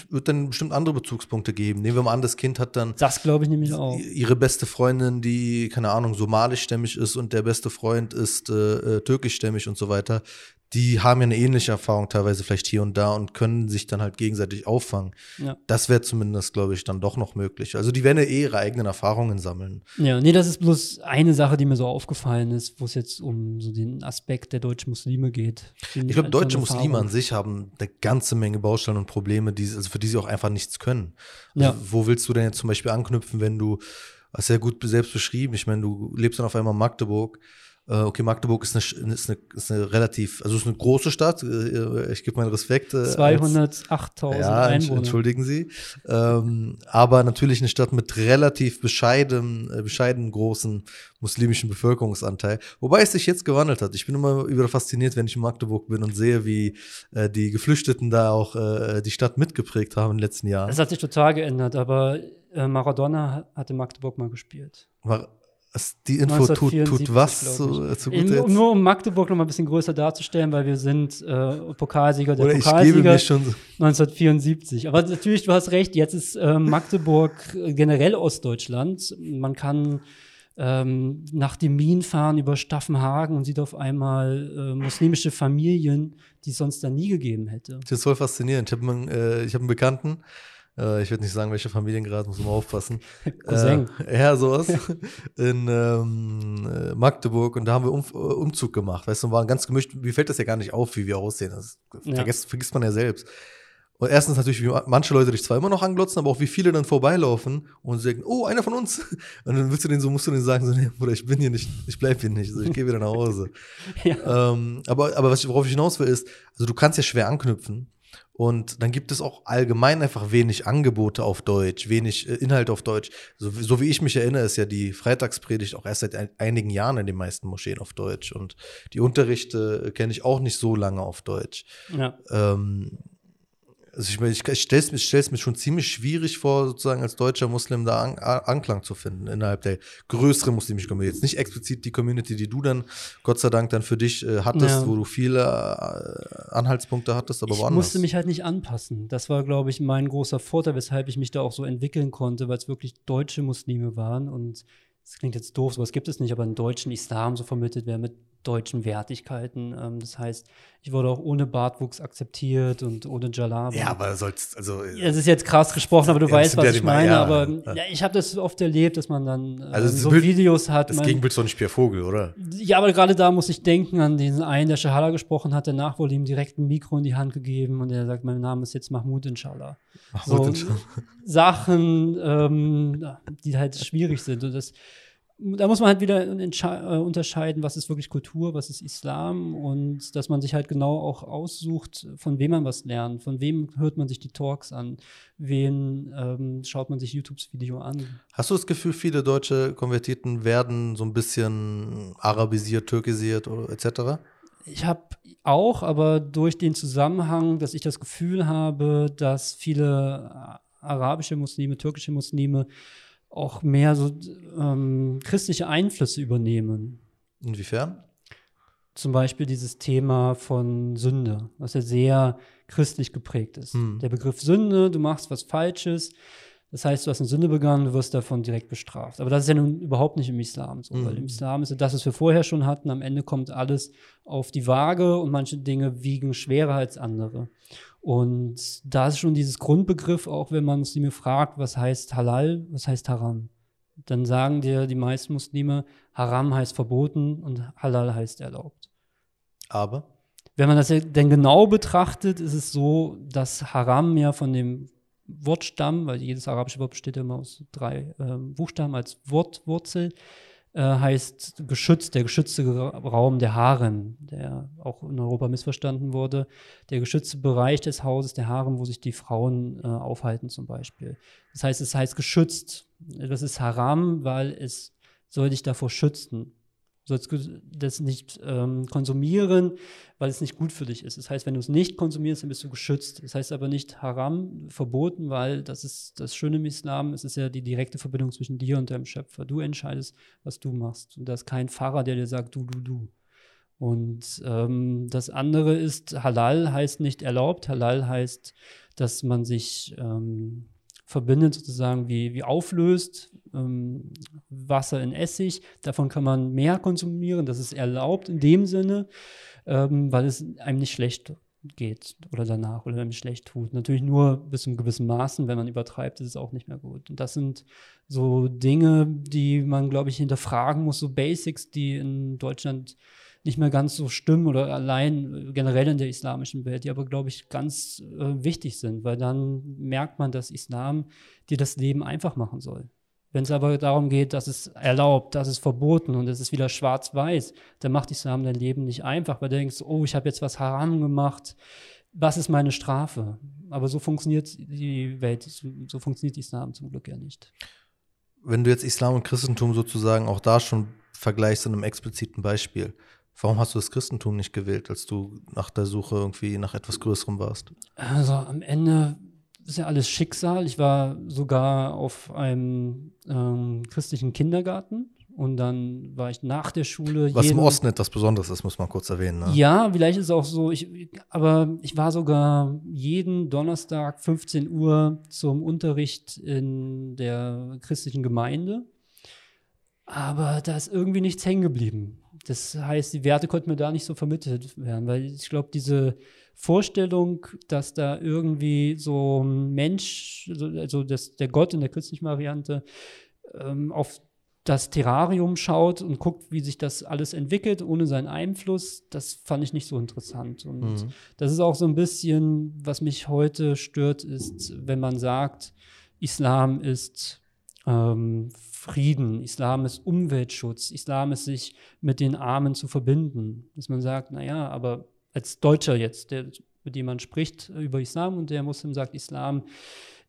wird dann bestimmt andere Bezugspunkte geben. Nehmen wir mal an, das Kind hat dann. Das glaube ich nämlich auch. Ihre beste Freundin, die, keine Ahnung, somalischstämmig ist und der beste Freund ist äh, äh türkischstämmig und so weiter die haben ja eine ähnliche Erfahrung teilweise vielleicht hier und da und können sich dann halt gegenseitig auffangen. Ja. Das wäre zumindest, glaube ich, dann doch noch möglich. Also die werden ja eh ihre eigenen Erfahrungen sammeln. Ja, nee, das ist bloß eine Sache, die mir so aufgefallen ist, wo es jetzt um so den Aspekt der deutschen Muslime geht. Ich glaube, deutsche Muslime an sich haben eine ganze Menge Baustellen und Probleme, die, also für die sie auch einfach nichts können. Also ja. Wo willst du denn jetzt zum Beispiel anknüpfen, wenn du, hast ja gut selbst beschrieben, ich meine, du lebst dann auf einmal in Magdeburg, okay, Magdeburg ist eine, ist, eine, ist eine relativ, also ist eine große Stadt. Äh, ich gebe meinen Respekt. 208.000 äh, ja, Einwohner. Entschuldigen Sie. Ähm, aber natürlich eine Stadt mit relativ bescheiden, bescheiden großen muslimischen Bevölkerungsanteil. Wobei es sich jetzt gewandelt hat. Ich bin immer wieder fasziniert, wenn ich in Magdeburg bin und sehe, wie äh, die Geflüchteten da auch äh, die Stadt mitgeprägt haben in den letzten Jahren. Es hat sich total geändert, aber äh, Maradona hat in Magdeburg mal gespielt. War, die Info tut, tut was zu, zu gut Nur um Magdeburg noch mal ein bisschen größer darzustellen, weil wir sind äh, Pokalsieger der Oder Pokalsieger 1974. Aber natürlich, du hast recht, jetzt ist äh, Magdeburg generell Ostdeutschland. Man kann ähm, nach dem Min fahren über Staffenhagen und sieht auf einmal äh, muslimische Familien, die es sonst da nie gegeben hätte. Das ist voll faszinierend. Ich habe einen, äh, hab einen Bekannten, äh, ich würde nicht sagen, welche Familiengrad, muss man aufpassen. Cousin. Äh, ja, sowas. In ähm, äh, Magdeburg und da haben wir um, äh, Umzug gemacht, weißt du, und waren ganz gemischt. Mir fällt das ja gar nicht auf, wie wir aussehen. Das ja. vergisst, vergisst man ja selbst. Und erstens natürlich, wie manche Leute dich zwar immer noch anglotzen, aber auch wie viele dann vorbeilaufen und sagen, oh, einer von uns. Und dann willst du denen so, musst du denen sagen, so, nee, Bruder, ich bin hier nicht, ich bleib hier nicht, also ich gehe wieder nach Hause. ja. ähm, aber, aber was, worauf ich hinaus will, ist, also du kannst ja schwer anknüpfen. Und dann gibt es auch allgemein einfach wenig Angebote auf Deutsch, wenig äh, Inhalt auf Deutsch. So, so, wie ich mich erinnere, ist ja die Freitagspredigt auch erst seit ein, einigen Jahren in den meisten Moscheen auf Deutsch. Und die Unterrichte äh, kenne ich auch nicht so lange auf Deutsch. Ja. Ähm, also ich, ich, ich stelle es mir, schon ziemlich schwierig vor, sozusagen als deutscher Muslim da an, Anklang zu finden innerhalb der größeren muslimischen Community. Jetzt nicht explizit die Community, die du dann Gott sei Dank dann für dich äh, hattest, ja. wo du viele äh, Anhaltspunkte hattest, aber ich woanders. Ich musste mich halt nicht anpassen. Das war, glaube ich, mein großer Vorteil, weshalb ich mich da auch so entwickeln konnte, weil es wirklich deutsche Muslime waren und das klingt jetzt doof, sowas gibt es nicht, aber einen deutschen Islam so vermittelt wer mit deutschen Wertigkeiten. Ähm, das heißt, ich wurde auch ohne Bartwuchs akzeptiert und ohne Jalaba. Ja, aber sollst, also. Es ist jetzt krass gesprochen, aber du ja, weißt, was ja ich meine. Ja, aber ja, ich habe das oft erlebt, dass man dann äh, also so Bild, Videos hat. Das mein, Gegenbild so ein Vogel, oder? Ja, aber gerade da muss ich denken an diesen einen, der Shahala gesprochen hat. Danach wurde ihm direkt ein Mikro in die Hand gegeben und er sagt, mein Name ist jetzt Mahmoud Inshallah. Mahmoud so, Inshallah. Sachen, ähm, die halt schwierig sind. Und das da muss man halt wieder äh, unterscheiden, was ist wirklich Kultur, was ist Islam und dass man sich halt genau auch aussucht, von wem man was lernt, von wem hört man sich die Talks an, wen ähm, schaut man sich YouTubes Video an. Hast du das Gefühl, viele deutsche Konvertiten werden so ein bisschen arabisiert, türkisiert oder etc.? Ich habe auch, aber durch den Zusammenhang, dass ich das Gefühl habe, dass viele äh, arabische Muslime, türkische Muslime auch mehr so ähm, christliche Einflüsse übernehmen. Inwiefern? Zum Beispiel dieses Thema von Sünde, was ja sehr christlich geprägt ist. Hm. Der Begriff Sünde, du machst was Falsches, das heißt, du hast eine Sünde begangen, du wirst davon direkt bestraft. Aber das ist ja nun überhaupt nicht im Islam so, mhm. weil im Islam ist ja das, was wir vorher schon hatten. Am Ende kommt alles auf die Waage und manche Dinge wiegen schwerer als andere. Und da ist schon dieses Grundbegriff, auch wenn man Muslime fragt, was heißt Halal, was heißt Haram. Dann sagen dir die meisten Muslime, Haram heißt verboten und Halal heißt erlaubt. Aber? Wenn man das denn genau betrachtet, ist es so, dass Haram ja von dem Wortstamm, weil jedes arabische Wort besteht immer aus drei äh, Buchstaben als Wortwurzel, äh, heißt geschützt, der geschützte Raum der Harem, der auch in Europa missverstanden wurde. Der geschützte Bereich des Hauses, der Harem, wo sich die Frauen äh, aufhalten zum Beispiel. Das heißt, es heißt geschützt. Das ist Haram, weil es soll dich davor schützen sollst das nicht ähm, konsumieren, weil es nicht gut für dich ist. Das heißt, wenn du es nicht konsumierst, dann bist du geschützt. Das heißt aber nicht haram, verboten, weil das ist das Schöne im Islam, es ist ja die direkte Verbindung zwischen dir und deinem Schöpfer. Du entscheidest, was du machst. Und da ist kein Pfarrer, der dir sagt, du, du, du. Und ähm, das andere ist, Halal heißt nicht erlaubt. Halal heißt, dass man sich ähm, verbindet, sozusagen wie, wie auflöst, ähm, Wasser in Essig. Davon kann man mehr konsumieren. Das ist erlaubt in dem Sinne, ähm, weil es einem nicht schlecht geht oder danach oder einem schlecht tut. Natürlich nur bis zu einem gewissen Maßen. Wenn man übertreibt, ist es auch nicht mehr gut. Und das sind so Dinge, die man, glaube ich, hinterfragen muss, so Basics, die in Deutschland nicht mehr ganz so stimmen oder allein generell in der islamischen Welt, die aber, glaube ich, ganz äh, wichtig sind, weil dann merkt man, dass Islam dir das Leben einfach machen soll. Wenn es aber darum geht, dass es erlaubt, dass es verboten und es ist wieder schwarz-weiß, dann macht Islam dein Leben nicht einfach, weil du denkst, oh, ich habe jetzt was haram gemacht, was ist meine Strafe? Aber so funktioniert die Welt, so funktioniert Islam zum Glück ja nicht. Wenn du jetzt Islam und Christentum sozusagen auch da schon vergleichst in einem expliziten Beispiel, warum hast du das Christentum nicht gewählt, als du nach der Suche irgendwie nach etwas Größerem warst? Also am Ende ist ja alles Schicksal. Ich war sogar auf einem ähm, christlichen Kindergarten und dann war ich nach der Schule. Was im Osten etwas Besonderes ist, muss man kurz erwähnen. Ne? Ja, vielleicht ist es auch so. Ich, aber ich war sogar jeden Donnerstag 15 Uhr zum Unterricht in der christlichen Gemeinde. Aber da ist irgendwie nichts hängen geblieben. Das heißt, die Werte konnten mir da nicht so vermittelt werden, weil ich glaube, diese Vorstellung, dass da irgendwie so ein Mensch, also das, der Gott in der christlichen Variante, ähm, auf das Terrarium schaut und guckt, wie sich das alles entwickelt, ohne seinen Einfluss, das fand ich nicht so interessant. Und mhm. das ist auch so ein bisschen, was mich heute stört, ist, wenn man sagt, Islam ist ähm, Frieden, Islam ist Umweltschutz, Islam ist sich mit den Armen zu verbinden. Dass man sagt, naja, aber als Deutscher jetzt, der, mit dem man spricht über Islam und der Muslim sagt, Islam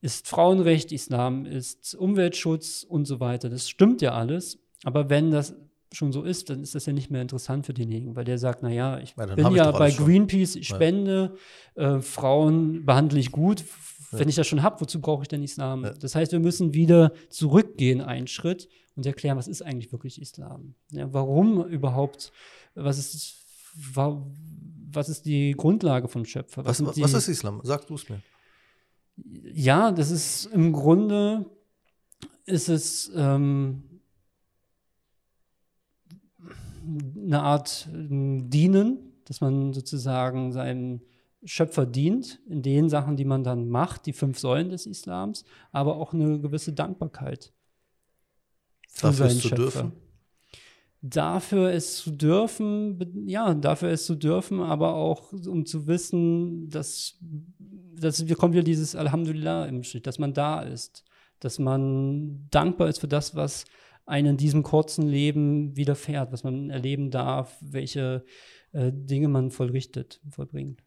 ist Frauenrecht, Islam ist Umweltschutz und so weiter. Das stimmt ja alles. Aber wenn das schon so ist, dann ist das ja nicht mehr interessant für denjenigen, weil der sagt, naja, ich ja, bin ja bei Greenpeace, ich spende, äh, Frauen behandle ich gut. Wenn ich das schon habe, wozu brauche ich denn Islam? Das heißt, wir müssen wieder zurückgehen einen Schritt und erklären, was ist eigentlich wirklich Islam? warum überhaupt, was ist, was ist die Grundlage von Schöpfer? Was, was, was ist Islam? Sag du es mir. Ja, das ist im Grunde ist es ähm, eine Art ähm, Dienen, dass man sozusagen seinem Schöpfer dient in den Sachen, die man dann macht, die fünf Säulen des Islams, aber auch eine gewisse Dankbarkeit für Dafür seinen Schöpfer. Dürfen dafür es zu dürfen, ja, dafür es zu dürfen, aber auch um zu wissen, dass, dass wir kommen wieder dieses Alhamdulillah im Schnitt, dass man da ist, dass man dankbar ist für das, was einem in diesem kurzen Leben widerfährt, was man erleben darf, welche äh, Dinge man vollrichtet, vollbringt.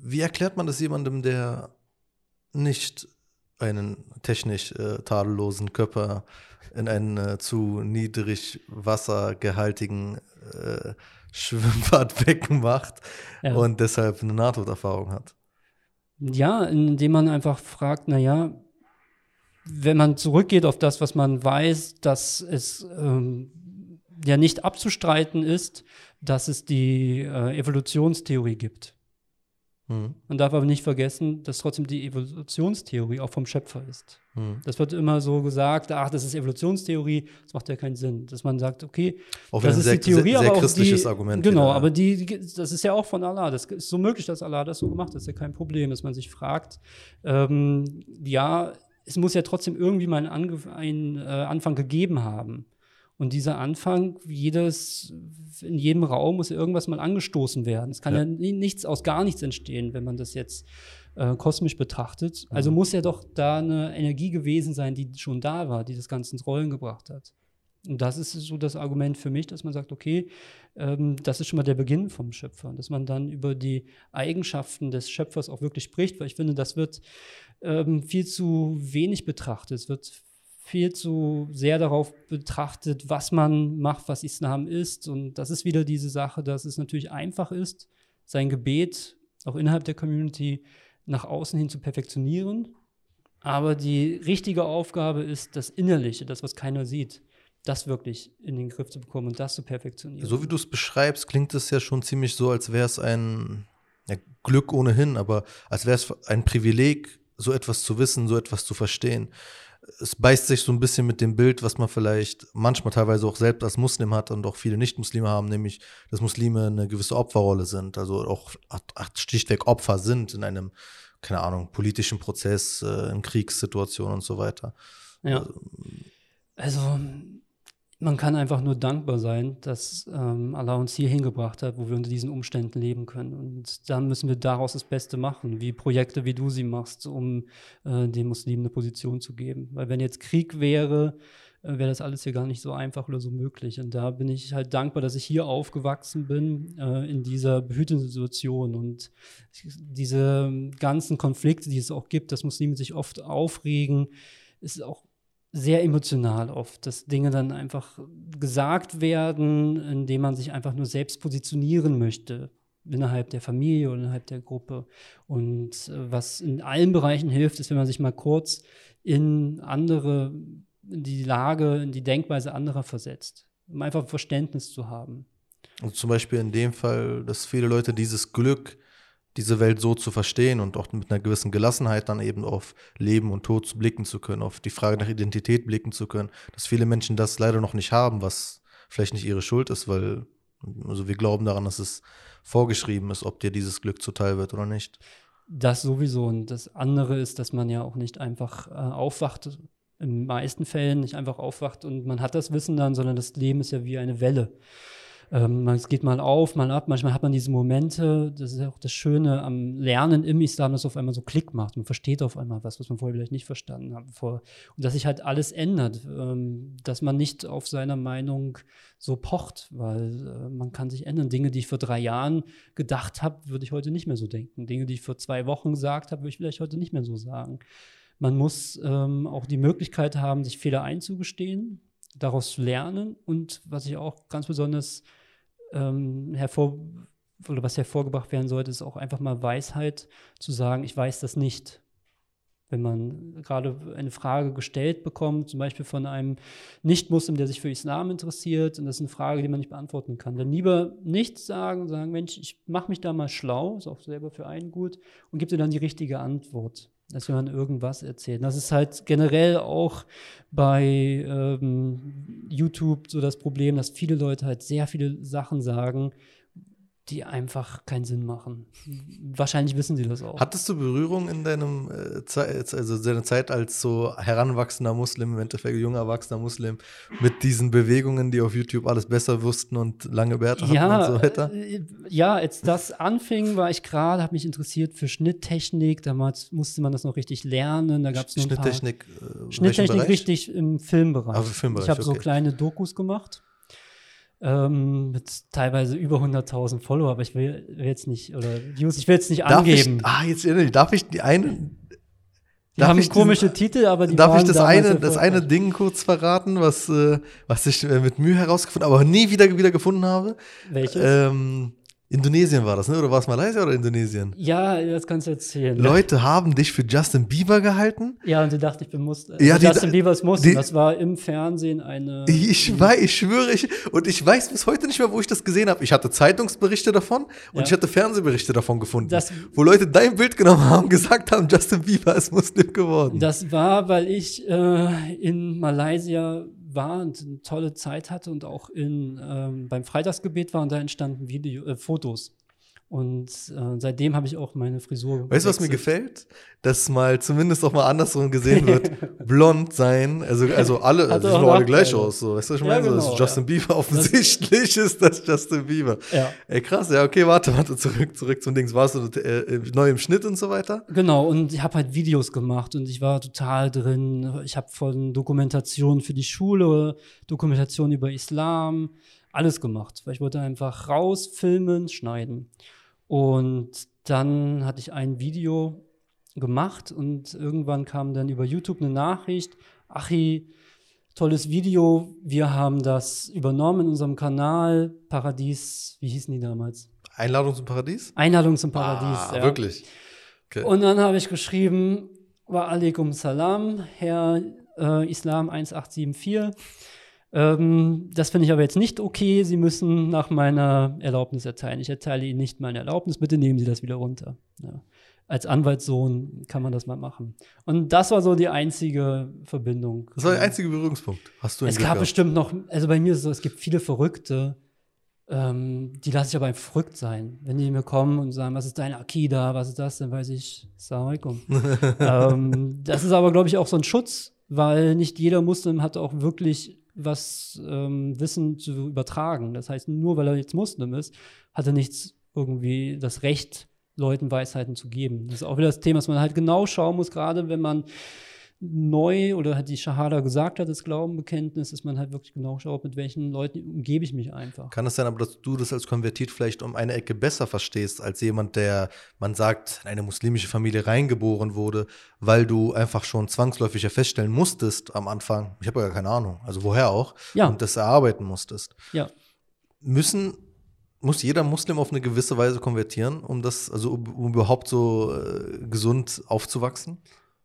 Wie erklärt man das jemandem, der nicht einen technisch äh, tadellosen Körper in einen äh, zu niedrig wassergehaltigen äh, Schwimmbadbecken macht ja. und deshalb eine Nahtoderfahrung hat. Ja, indem man einfach fragt, naja, wenn man zurückgeht auf das, was man weiß, dass es ähm, ja nicht abzustreiten ist, dass es die äh, Evolutionstheorie gibt. Mhm. Man darf aber nicht vergessen, dass trotzdem die Evolutionstheorie auch vom Schöpfer ist. Mhm. Das wird immer so gesagt, ach, das ist Evolutionstheorie, das macht ja keinen Sinn. Dass man sagt, okay, auch das ist sehr, die Theorie, sehr, sehr aber christliches die, Argument. Genau, wieder, aber die, das ist ja auch von Allah. Das ist so möglich, dass Allah das so gemacht hat, das ist ja kein Problem, dass man sich fragt, ähm, ja, es muss ja trotzdem irgendwie mal einen, einen äh, Anfang gegeben haben. Und dieser Anfang, jedes, in jedem Raum muss ja irgendwas mal angestoßen werden. Es kann ja. ja nichts aus gar nichts entstehen, wenn man das jetzt äh, kosmisch betrachtet. Also mhm. muss ja doch da eine Energie gewesen sein, die schon da war, die das Ganze ins Rollen gebracht hat. Und das ist so das Argument für mich, dass man sagt, okay, ähm, das ist schon mal der Beginn vom Schöpfer, dass man dann über die Eigenschaften des Schöpfers auch wirklich spricht, weil ich finde, das wird ähm, viel zu wenig betrachtet. Es wird viel zu sehr darauf betrachtet, was man macht, was Islam ist. Und das ist wieder diese Sache, dass es natürlich einfach ist, sein Gebet auch innerhalb der Community nach außen hin zu perfektionieren. Aber die richtige Aufgabe ist, das Innerliche, das, was keiner sieht, das wirklich in den Griff zu bekommen und das zu perfektionieren. So wie du es beschreibst, klingt es ja schon ziemlich so, als wäre es ein ja, Glück ohnehin, aber als wäre es ein Privileg, so etwas zu wissen, so etwas zu verstehen. Es beißt sich so ein bisschen mit dem Bild, was man vielleicht manchmal teilweise auch selbst als Muslim hat und auch viele Nicht-Muslime haben, nämlich, dass Muslime eine gewisse Opferrolle sind, also auch schlichtweg Opfer sind in einem, keine Ahnung, politischen Prozess, äh, in Kriegssituationen und so weiter. Ja. Also, also man kann einfach nur dankbar sein, dass ähm, Allah uns hier hingebracht hat, wo wir unter diesen Umständen leben können. Und dann müssen wir daraus das Beste machen, wie Projekte, wie du sie machst, um äh, den Muslimen eine Position zu geben. Weil wenn jetzt Krieg wäre, äh, wäre das alles hier gar nicht so einfach oder so möglich. Und da bin ich halt dankbar, dass ich hier aufgewachsen bin, äh, in dieser behüteten Situation. Und diese ganzen Konflikte, die es auch gibt, dass Muslime sich oft aufregen, ist auch sehr emotional oft, dass Dinge dann einfach gesagt werden, indem man sich einfach nur selbst positionieren möchte innerhalb der Familie oder innerhalb der Gruppe. Und äh, was in allen Bereichen hilft, ist, wenn man sich mal kurz in andere, in die Lage, in die Denkweise anderer versetzt, um einfach Verständnis zu haben. Also zum Beispiel in dem Fall, dass viele Leute dieses Glück diese Welt so zu verstehen und auch mit einer gewissen Gelassenheit dann eben auf Leben und Tod blicken zu können, auf die Frage nach Identität blicken zu können, dass viele Menschen das leider noch nicht haben, was vielleicht nicht ihre Schuld ist, weil also wir glauben daran, dass es vorgeschrieben ist, ob dir dieses Glück zuteil wird oder nicht. Das sowieso. Und das andere ist, dass man ja auch nicht einfach äh, aufwacht, in meisten Fällen nicht einfach aufwacht und man hat das Wissen dann, sondern das Leben ist ja wie eine Welle. Ähm, es geht mal auf, mal ab. Manchmal hat man diese Momente. Das ist ja auch das Schöne am Lernen im Islam, dass es auf einmal so Klick macht. Man versteht auf einmal was, was man vorher vielleicht nicht verstanden hat. Und dass sich halt alles ändert. Ähm, dass man nicht auf seiner Meinung so pocht, weil äh, man kann sich ändern. Dinge, die ich vor drei Jahren gedacht habe, würde ich heute nicht mehr so denken. Dinge, die ich vor zwei Wochen gesagt habe, würde ich vielleicht heute nicht mehr so sagen. Man muss ähm, auch die Möglichkeit haben, sich Fehler einzugestehen, daraus zu lernen und was ich auch ganz besonders ähm, hervor oder was hervorgebracht werden sollte, ist auch einfach mal Weisheit zu sagen, ich weiß das nicht. Wenn man gerade eine Frage gestellt bekommt, zum Beispiel von einem Nicht-Muslim, der sich für Islam interessiert, und das ist eine Frage, die man nicht beantworten kann, dann lieber nichts sagen, sagen, Mensch, ich mache mich da mal schlau, ist auch selber für einen gut, und gib dir dann die richtige Antwort dass jemand irgendwas erzählt. Das ist halt generell auch bei ähm, YouTube so das Problem, dass viele Leute halt sehr viele Sachen sagen, die einfach keinen Sinn machen. Wahrscheinlich wissen sie das auch. Hattest du Berührung in deinem äh, Zeit, also deiner Zeit als so heranwachsender Muslim, im Endeffekt junger erwachsener Muslim, mit diesen Bewegungen, die auf YouTube alles besser wussten und lange Bärte hatten ja, und so weiter? Äh, ja, als das anfing, war ich gerade, habe mich interessiert für Schnitttechnik. Damals musste man das noch richtig lernen. Da gab es Schnitttechnik. Äh, Schnitttechnik richtig im Filmbereich. Also Filmbereich ich habe okay. so kleine Dokus gemacht ähm, mit teilweise über 100.000 Follower, aber ich will, will, jetzt nicht, oder Views, ich will jetzt nicht darf angeben. Ich, ah, jetzt erinnere ich, darf ich die eine. Die haben komische diesen, Titel, aber die Darf ich das eine, das eine Ding kurz verraten, was, äh, was ich äh, mit Mühe herausgefunden, aber nie wieder, wieder gefunden habe? Welches? Ähm, Indonesien war das, ne? Oder war es Malaysia oder Indonesien? Ja, das kannst du erzählen. Leute haben dich für Justin Bieber gehalten? Ja, und sie dachten, ich bin Muster. Ja, die, Justin Biebers Muster. Das war im Fernsehen eine. Ich weiß, ich schwöre, ich, und ich weiß bis heute nicht mehr, wo ich das gesehen habe. Ich hatte Zeitungsberichte davon und ja. ich hatte Fernsehberichte davon gefunden, das, wo Leute dein Bild genommen haben, gesagt haben, Justin Bieber ist Muslim geworden. Das war, weil ich äh, in Malaysia war und eine tolle Zeit hatte und auch in, ähm, beim Freitagsgebet war und da entstanden Video, äh, Fotos. Und äh, seitdem habe ich auch meine Frisur. Weißt du, was mir gefällt? Dass mal zumindest auch mal andersrum gesehen wird, blond sein. Also, also alle, also sehen alle gleich aus. So. Weißt du, was ich ja, meine? Genau, so, ist Justin ja. Bieber offensichtlich das ist das Justin Bieber. Ja. Ey, krass, ja, okay, warte, warte, zurück, zurück zum Dings. Warst du äh, neu im Schnitt und so weiter? Genau, und ich habe halt Videos gemacht und ich war total drin. Ich habe von Dokumentation für die Schule, Dokumentation über Islam, alles gemacht. Weil ich wollte einfach raus, filmen, schneiden. Und dann hatte ich ein Video gemacht und irgendwann kam dann über YouTube eine Nachricht, Achi, tolles Video, wir haben das übernommen in unserem Kanal, Paradies, wie hießen die damals? Einladung zum Paradies? Einladung zum Paradies, ah, ja. wirklich? Okay. Und dann habe ich geschrieben, wa alaikum salam, Herr äh, Islam 1874. Ähm, das finde ich aber jetzt nicht okay. Sie müssen nach meiner Erlaubnis erteilen. Ich erteile Ihnen nicht meine Erlaubnis. Bitte nehmen Sie das wieder runter. Ja. Als Anwaltssohn kann man das mal machen. Und das war so die einzige Verbindung. Das war der einzige Berührungspunkt. Hast du Es gab gehabt? bestimmt noch, also bei mir ist es so, es gibt viele Verrückte, ähm, die lasse ich aber einfach verrückt sein. Wenn die mir kommen und sagen, was ist deine Akida, was ist das, dann weiß ich, Assalamualaikum. ähm, das ist aber, glaube ich, auch so ein Schutz, weil nicht jeder Muslim hat auch wirklich was ähm, Wissen zu übertragen. Das heißt, nur weil er jetzt Muslim ist, hat er nichts irgendwie das Recht, Leuten Weisheiten zu geben. Das ist auch wieder das Thema, dass man halt genau schauen muss, gerade wenn man neu oder hat die Shahada gesagt hat, das Glaubenbekenntnis, dass man halt wirklich genau schaut, mit welchen Leuten umgebe ich mich einfach. Kann es sein, aber dass du das als konvertiert vielleicht um eine Ecke besser verstehst, als jemand, der, man sagt, in eine muslimische Familie reingeboren wurde, weil du einfach schon zwangsläufig ja feststellen musstest am Anfang, ich habe ja gar keine Ahnung, also woher auch, ja. und das erarbeiten musstest. Ja. Müssen muss jeder Muslim auf eine gewisse Weise konvertieren, um das, also um, um überhaupt so äh, gesund aufzuwachsen?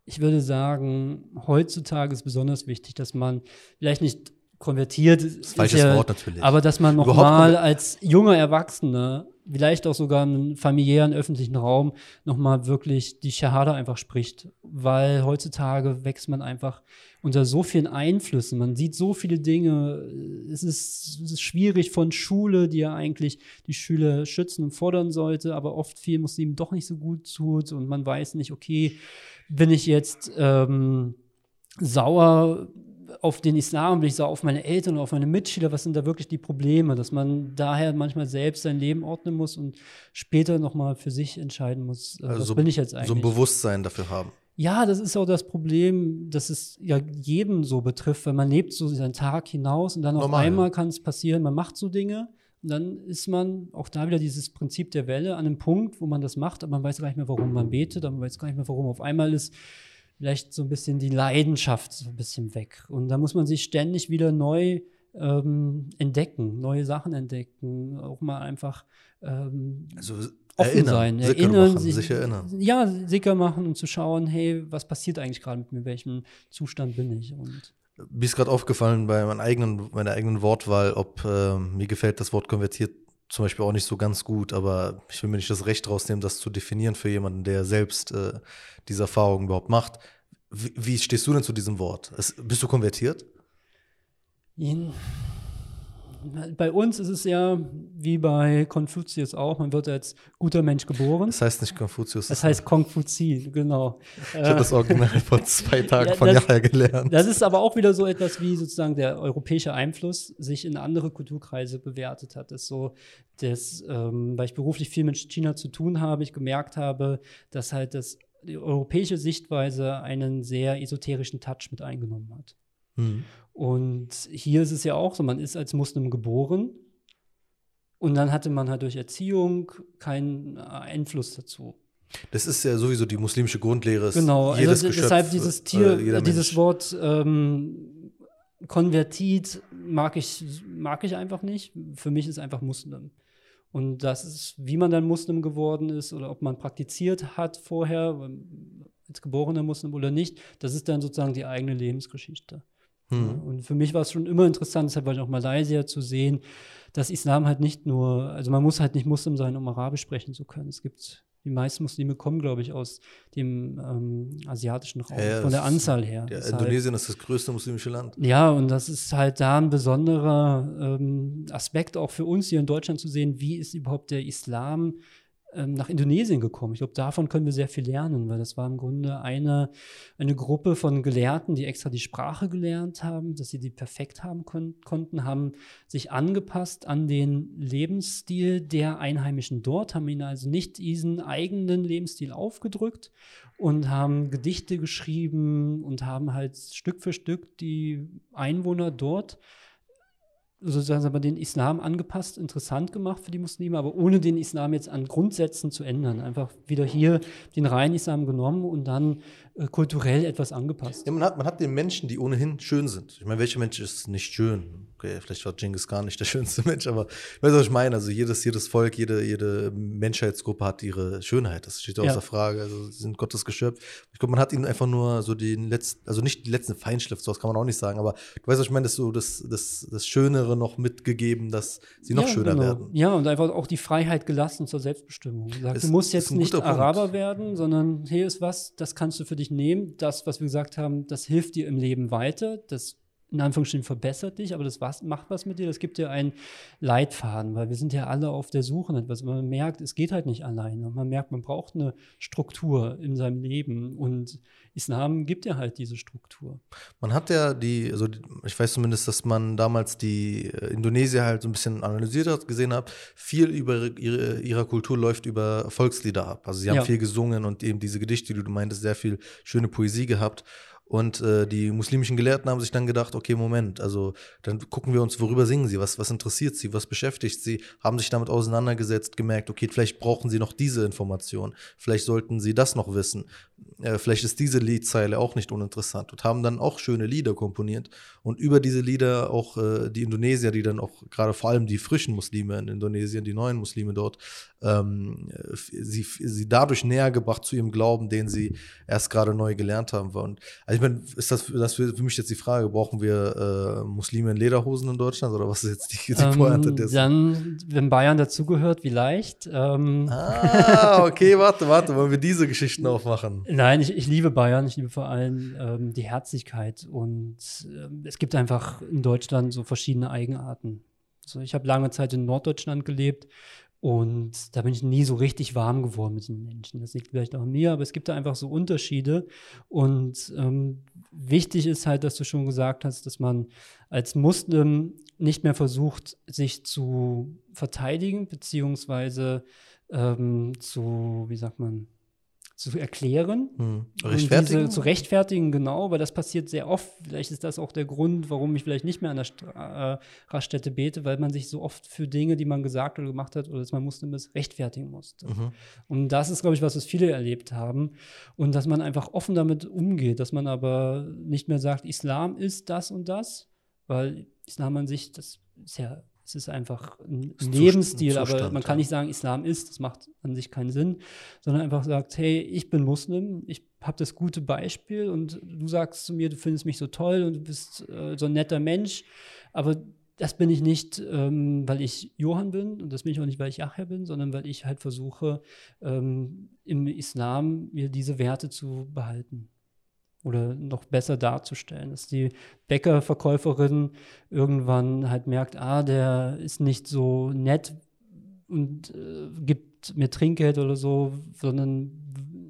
Ich würde sagen, heutzutage ist besonders wichtig, dass man vielleicht nicht konvertiert, das falsches ja, Wort natürlich. aber dass man nochmal als junger Erwachsener, vielleicht auch sogar im familiären öffentlichen Raum, nochmal wirklich die Shahada einfach spricht, weil heutzutage wächst man einfach unter so vielen Einflüssen. Man sieht so viele Dinge. Es ist, es ist schwierig von Schule, die ja eigentlich die Schüler schützen und fordern sollte, aber oft viel Muslimen doch nicht so gut tut und man weiß nicht, okay, bin ich jetzt ähm, sauer auf den Islam, bin ich sauer auf meine Eltern, auf meine Mitschüler, was sind da wirklich die Probleme, dass man daher manchmal selbst sein Leben ordnen muss und später nochmal für sich entscheiden muss, äh, also was so, bin ich jetzt eigentlich. So ein Bewusstsein dafür haben. Ja, das ist auch das Problem, dass es ja jeden so betrifft, weil man lebt so seinen Tag hinaus und dann Normal, auf einmal kann es passieren, man macht so Dinge dann ist man auch da wieder dieses Prinzip der Welle an einem Punkt, wo man das macht, aber man weiß gar nicht mehr, warum man betet, aber man weiß gar nicht mehr, warum. Auf einmal ist vielleicht so ein bisschen die Leidenschaft so ein bisschen weg. Und da muss man sich ständig wieder neu ähm, entdecken, neue Sachen entdecken, auch mal einfach ähm, also offen erinnern, sein, erinnern, machen, sich, sich, erinnern. Ja, sicher machen und zu schauen, hey, was passiert eigentlich gerade mit mir, in welchem Zustand bin ich und mir ist gerade aufgefallen bei meiner eigenen, meiner eigenen Wortwahl, ob äh, mir gefällt das Wort konvertiert zum Beispiel auch nicht so ganz gut, aber ich will mir nicht das Recht rausnehmen, das zu definieren für jemanden, der selbst äh, diese Erfahrung überhaupt macht. Wie, wie, stehst du denn zu diesem Wort? Es, bist du konvertiert? In, bei uns ist es ja wie bei Konfuzius auch, man wird als guter Mensch geboren. Das heißt nicht Konfuzius. Das heißt Konfuzi, genau. Ich habe das Original vor zwei Tagen ja, von Jahr gelernt. Das ist aber auch wieder so etwas wie sozusagen der europäische Einfluss sich in andere Kulturkreise bewertet hat. Das ist so, das, ähm, weil ich beruflich viel mit China zu tun habe, ich gemerkt habe, dass halt das die europäische Sichtweise einen sehr esoterischen Touch mit eingenommen hat. Mhm. Und hier ist es ja auch so, man ist als Muslim geboren und dann hatte man halt durch Erziehung keinen Einfluss dazu. Das ist ja sowieso die muslimische Grundlehre. Genau, also jedes also deshalb dieses Tier, äh, dieses Wort ähm, konvertiert mag ich, mag ich einfach nicht. Für mich ist einfach Muslim. Und das ist, wie man dann Muslim geworden ist oder ob man praktiziert hat vorher, als geborener Muslim oder nicht, das ist dann sozusagen die eigene Lebensgeschichte. Mhm. Und für mich war es schon immer interessant, deshalb war ich auch Malaysia zu sehen, dass Islam halt nicht nur, also man muss halt nicht Muslim sein, um Arabisch sprechen zu können. Es gibt, die meisten Muslime kommen, glaube ich, aus dem ähm, asiatischen Raum, ja, von der Anzahl her. Ja, Indonesien ist das größte muslimische Land. Ja, und das ist halt da ein besonderer ähm, Aspekt auch für uns hier in Deutschland zu sehen, wie ist überhaupt der Islam ähm, nach Indonesien gekommen. Ich glaube, davon können wir sehr viel lernen, weil das war im Grunde eine, eine Gruppe von Gelehrten, die extra die Sprache gelernt haben, dass sie die perfekt haben kon konnten, haben sich angepasst an den Lebensstil der Einheimischen dort, haben ihnen also nicht diesen eigenen Lebensstil aufgedrückt und haben Gedichte geschrieben und haben halt Stück für Stück die Einwohner dort sozusagen den Islam angepasst, interessant gemacht für die Muslime, aber ohne den Islam jetzt an Grundsätzen zu ändern. Einfach wieder hier den reinen Islam genommen und dann äh, kulturell etwas angepasst. Ja, man, hat, man hat den Menschen, die ohnehin schön sind. Ich meine, welcher Mensch ist nicht schön? Okay, vielleicht war Genghis Khan nicht der schönste Mensch, aber weißt du, was ich meine? Also jedes, jedes Volk, jede, jede Menschheitsgruppe hat ihre Schönheit. Das steht ja außer Frage. Also sie sind Gottes Geschöpf. Ich glaube, man hat ihnen einfach nur so den letzten, also nicht die letzten Feinschliff, sowas kann man auch nicht sagen, aber du weißt, was ich meine, das so das, das, das Schönere noch mitgegeben, dass sie noch ja, schöner genau. werden. Ja, und einfach auch die Freiheit gelassen zur Selbstbestimmung. Sagt, du musst jetzt nicht Araber Punkt. werden, sondern hier ist was, das kannst du für dich nehmen. Das, was wir gesagt haben, das hilft dir im Leben weiter. Das in Anführungsstrichen verbessert dich, aber das was, macht was mit dir, das gibt dir einen Leitfaden, weil wir sind ja alle auf der Suche nach etwas. Man merkt, es geht halt nicht alleine. Man merkt, man braucht eine Struktur in seinem Leben und Islam gibt ja halt diese Struktur. Man hat ja die, also ich weiß zumindest, dass man damals die äh, Indonesier halt so ein bisschen analysiert hat, gesehen hat, viel über ihre, ihrer Kultur läuft über Volkslieder ab. Also sie haben ja. viel gesungen und eben diese Gedichte, die du meintest, sehr viel schöne Poesie gehabt. Und äh, die muslimischen Gelehrten haben sich dann gedacht, okay, Moment, also dann gucken wir uns, worüber singen sie, was, was interessiert sie, was beschäftigt sie, haben sich damit auseinandergesetzt, gemerkt, okay, vielleicht brauchen sie noch diese Information, vielleicht sollten sie das noch wissen, äh, vielleicht ist diese Liedzeile auch nicht uninteressant. Und haben dann auch schöne Lieder komponiert. Und über diese Lieder auch äh, die Indonesier, die dann auch gerade vor allem die frischen Muslime in Indonesien, die neuen Muslime dort, ähm, sie, sie dadurch näher gebracht zu ihrem Glauben, den sie erst gerade neu gelernt haben. Und also ich meine, ist das, das für, für mich jetzt die Frage, brauchen wir äh, Muslime in Lederhosen in Deutschland oder was ist jetzt die, die ähm, Pointe dessen? Dann, wenn Bayern dazugehört, vielleicht. Ähm. Ah, okay, warte, warte, wollen wir diese Geschichten aufmachen? Nein, ich, ich liebe Bayern, ich liebe vor allem ähm, die Herzlichkeit und ähm, es gibt einfach in Deutschland so verschiedene Eigenarten. Also ich habe lange Zeit in Norddeutschland gelebt und da bin ich nie so richtig warm geworden mit den Menschen. Das liegt vielleicht auch an mir, aber es gibt da einfach so Unterschiede. Und ähm, wichtig ist halt, dass du schon gesagt hast, dass man als Muslim nicht mehr versucht, sich zu verteidigen, beziehungsweise ähm, zu, wie sagt man, zu erklären. Hm. Rechtfertigen? Diese, zu rechtfertigen, genau, weil das passiert sehr oft. Vielleicht ist das auch der Grund, warum ich vielleicht nicht mehr an der Stra äh, Raststätte bete, weil man sich so oft für Dinge, die man gesagt oder gemacht hat, oder dass man Muslim ist, rechtfertigen musste. Mhm. Und das ist, glaube ich, was, was viele erlebt haben. Und dass man einfach offen damit umgeht, dass man aber nicht mehr sagt, Islam ist das und das, weil Islam an sich, das ist ja es ist einfach ein Lebensstil, Zustand, aber man kann nicht sagen, Islam ist, das macht an sich keinen Sinn, sondern einfach sagt, hey, ich bin Muslim, ich habe das gute Beispiel und du sagst zu mir, du findest mich so toll und du bist äh, so ein netter Mensch, aber das bin ich nicht, ähm, weil ich Johann bin und das bin ich auch nicht, weil ich Yahya bin, sondern weil ich halt versuche, ähm, im Islam mir diese Werte zu behalten oder noch besser darzustellen, dass die Bäckerverkäuferin irgendwann halt merkt, ah, der ist nicht so nett und äh, gibt mir Trinkgeld oder so, sondern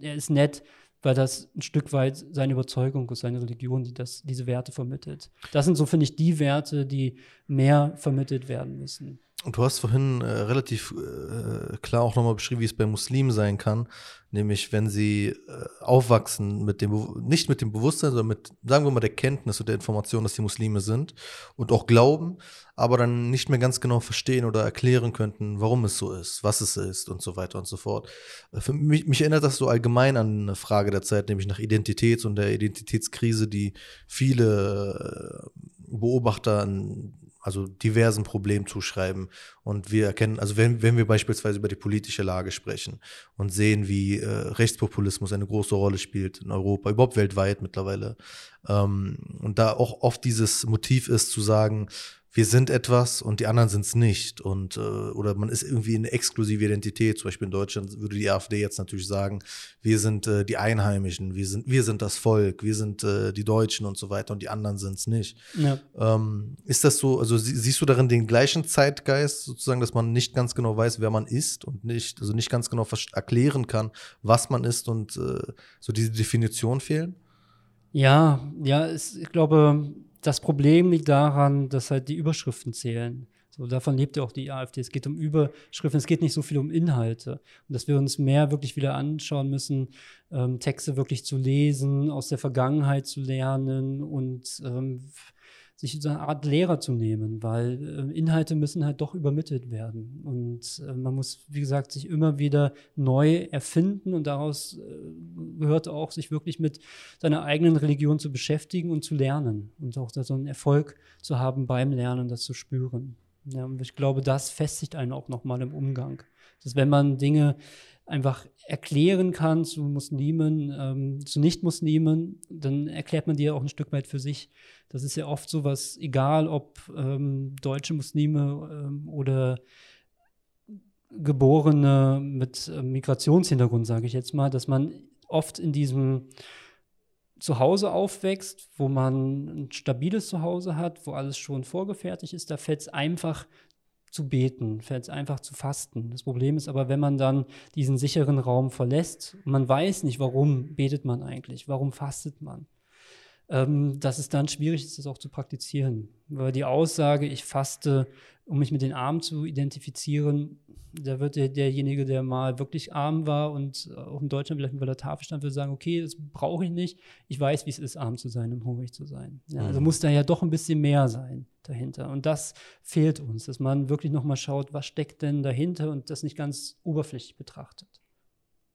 er ist nett, weil das ein Stück weit seine Überzeugung ist, seine Religion, die das, diese Werte vermittelt. Das sind so, finde ich, die Werte, die mehr vermittelt werden müssen. Und du hast vorhin äh, relativ äh, klar auch nochmal beschrieben, wie es bei Muslimen sein kann. Nämlich, wenn sie äh, aufwachsen mit dem, nicht mit dem Bewusstsein, sondern mit, sagen wir mal, der Kenntnis und der Information, dass sie Muslime sind und auch glauben, aber dann nicht mehr ganz genau verstehen oder erklären könnten, warum es so ist, was es ist und so weiter und so fort. Äh, für mich, mich erinnert das so allgemein an eine Frage der Zeit, nämlich nach Identität und der Identitätskrise, die viele äh, Beobachter an also diversen Problemen zuschreiben. Und wir erkennen, also wenn, wenn wir beispielsweise über die politische Lage sprechen und sehen, wie äh, Rechtspopulismus eine große Rolle spielt in Europa, überhaupt weltweit mittlerweile, ähm, und da auch oft dieses Motiv ist zu sagen, wir sind etwas und die anderen sind es nicht. Und, äh, oder man ist irgendwie eine exklusive Identität. Zum Beispiel in Deutschland würde die AfD jetzt natürlich sagen, wir sind äh, die Einheimischen, wir sind, wir sind das Volk, wir sind äh, die Deutschen und so weiter und die anderen sind es nicht. Ja. Ähm, ist das so, also sie, siehst du darin den gleichen Zeitgeist, sozusagen, dass man nicht ganz genau weiß, wer man ist und nicht, also nicht ganz genau erklären kann, was man ist und äh, so diese Definition fehlen? Ja, ja, es, ich glaube, das Problem liegt daran, dass halt die Überschriften zählen. So, davon lebt ja auch die AfD. Es geht um Überschriften, es geht nicht so viel um Inhalte. Und dass wir uns mehr wirklich wieder anschauen müssen, ähm, Texte wirklich zu lesen, aus der Vergangenheit zu lernen und ähm, sich so eine Art Lehrer zu nehmen, weil äh, Inhalte müssen halt doch übermittelt werden. Und äh, man muss, wie gesagt, sich immer wieder neu erfinden und daraus äh, gehört auch, sich wirklich mit seiner eigenen Religion zu beschäftigen und zu lernen und auch so einen Erfolg zu haben beim Lernen, das zu spüren. Ja, und ich glaube, das festigt einen auch nochmal im Umgang. Dass wenn man Dinge einfach erklären kann zu Muslimen, ähm, zu Nicht-Muslimen, dann erklärt man die ja auch ein Stück weit für sich. Das ist ja oft so was, egal ob ähm, deutsche Muslime ähm, oder Geborene mit äh, Migrationshintergrund, sage ich jetzt mal, dass man oft in diesem Zuhause aufwächst, wo man ein stabiles Zuhause hat, wo alles schon vorgefertigt ist, da fällt es einfach zu beten, es einfach zu fasten. Das Problem ist aber, wenn man dann diesen sicheren Raum verlässt, man weiß nicht, warum betet man eigentlich, warum fastet man, ähm, dass es dann schwierig ist, das auch zu praktizieren. Weil die Aussage, ich faste, um mich mit den Armen zu identifizieren, da wird der, derjenige, der mal wirklich arm war und auch in Deutschland vielleicht über der Tafel stand, würde sagen, okay, das brauche ich nicht. Ich weiß, wie es ist, arm zu sein und hungrig zu sein. Ja, also mhm. muss da ja doch ein bisschen mehr sein dahinter. Und das fehlt uns, dass man wirklich nochmal schaut, was steckt denn dahinter und das nicht ganz oberflächlich betrachtet.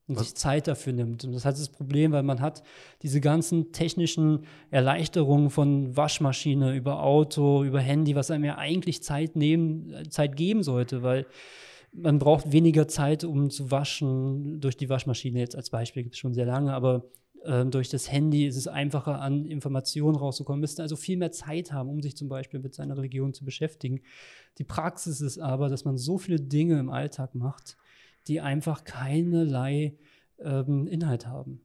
Und was? sich Zeit dafür nimmt. Und das hat das Problem, weil man hat diese ganzen technischen Erleichterungen von Waschmaschine über Auto, über Handy, was einem ja eigentlich Zeit nehmen, Zeit geben sollte, weil man braucht weniger Zeit, um zu waschen. Durch die Waschmaschine jetzt als Beispiel gibt es schon sehr lange, aber ähm, durch das Handy ist es einfacher, an Informationen rauszukommen. Müsste also viel mehr Zeit haben, um sich zum Beispiel mit seiner Religion zu beschäftigen. Die Praxis ist aber, dass man so viele Dinge im Alltag macht, die einfach keinerlei ähm, Inhalt haben.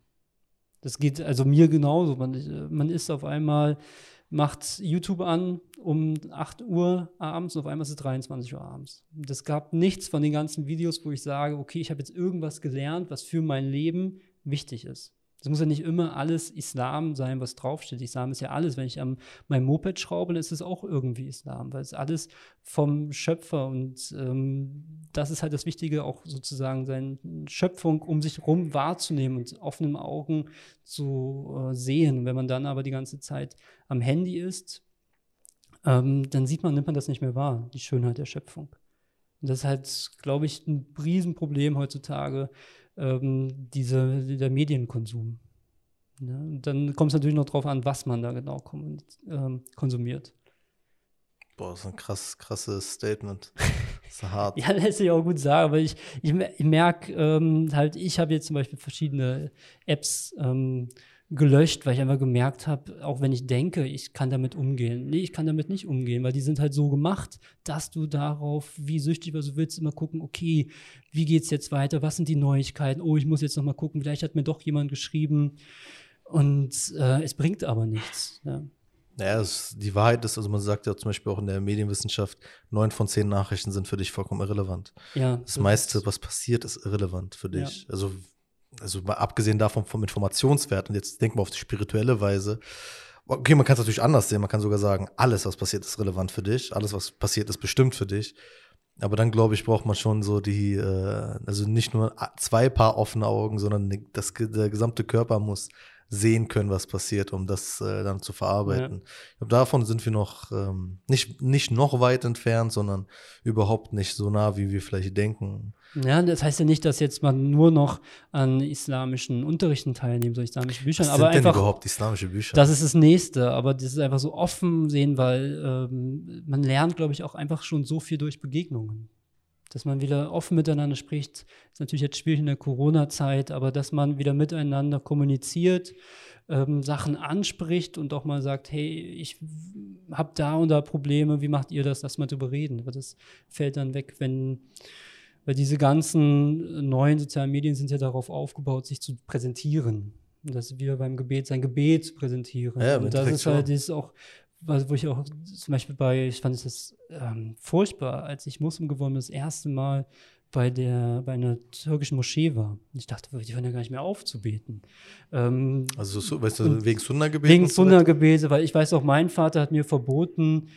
Das geht also mir genauso. Man, man ist auf einmal, macht YouTube an um 8 Uhr abends und auf einmal ist es 23 Uhr abends. Das gab nichts von den ganzen Videos, wo ich sage, okay, ich habe jetzt irgendwas gelernt, was für mein Leben wichtig ist. Es muss ja nicht immer alles Islam sein, was draufsteht. Islam ist ja alles. Wenn ich am mein Moped schraube, dann ist es auch irgendwie Islam, weil es alles vom Schöpfer und ähm, das ist halt das Wichtige, auch sozusagen seine Schöpfung um sich herum wahrzunehmen und offenen Augen zu äh, sehen. wenn man dann aber die ganze Zeit am Handy ist, ähm, dann sieht man, nimmt man das nicht mehr wahr, die Schönheit der Schöpfung. Und das ist halt, glaube ich, ein Riesenproblem heutzutage, ähm, diese, der Medienkonsum. Ja, und dann kommt es natürlich noch darauf an, was man da genau kom ähm, konsumiert. Boah, das ist ein krass, krasses Statement. Das ist hart. ja, lässt sich auch gut sagen, aber ich, ich, ich merke ähm, halt, ich habe jetzt zum Beispiel verschiedene Apps ähm, gelöscht, weil ich einfach gemerkt habe, auch wenn ich denke, ich kann damit umgehen. Nee, ich kann damit nicht umgehen, weil die sind halt so gemacht, dass du darauf, wie süchtig was du willst, immer gucken, okay, wie geht's jetzt weiter? Was sind die Neuigkeiten? Oh, ich muss jetzt noch mal gucken, vielleicht hat mir doch jemand geschrieben. Und äh, es bringt aber nichts. Ja. Naja, es, die Wahrheit ist, also man sagt ja zum Beispiel auch in der Medienwissenschaft, neun von zehn Nachrichten sind für dich vollkommen irrelevant. Ja, das meiste, was passiert, ist irrelevant für dich. Ja. Also also mal abgesehen davon vom Informationswert und jetzt denken wir auf die spirituelle Weise. Okay, man kann es natürlich anders sehen. Man kann sogar sagen, alles, was passiert, ist relevant für dich. Alles, was passiert, ist bestimmt für dich. Aber dann, glaube ich, braucht man schon so die, äh, also nicht nur zwei Paar offene Augen, sondern der gesamte Körper muss sehen können, was passiert, um das äh, dann zu verarbeiten. Ja. Ich glaube, davon sind wir noch ähm, nicht, nicht noch weit entfernt, sondern überhaupt nicht so nah, wie wir vielleicht denken. Ja, das heißt ja nicht, dass jetzt man nur noch an islamischen Unterrichten teilnehmen soll, islamischen Büchern. Was aber sind einfach, überhaupt islamische Bücher? Das ist das Nächste, aber das ist einfach so offen sehen, weil ähm, man lernt, glaube ich, auch einfach schon so viel durch Begegnungen. Dass man wieder offen miteinander spricht. Ist natürlich jetzt schwierig in der Corona-Zeit, aber dass man wieder miteinander kommuniziert, ähm, Sachen anspricht und auch mal sagt, hey, ich habe da und da Probleme, wie macht ihr das? Lass mal drüber reden. Aber das fällt dann weg, wenn, weil diese ganzen neuen sozialen Medien sind ja darauf aufgebaut, sich zu präsentieren. Dass wir beim Gebet sein Gebet präsentieren. Ja, und das ist halt das ist auch, wo ich auch zum Beispiel bei, ich fand es ähm, furchtbar, als ich Muslim geworden bin, das erste Mal bei, der, bei einer türkischen Moschee war. Ich dachte, die hören ja gar nicht mehr auf zu beten. Ähm, also, so, weißt du, wegen Sunna-Gebete? Wegen Sunna-Gebete, weil ich weiß auch, mein Vater hat mir verboten,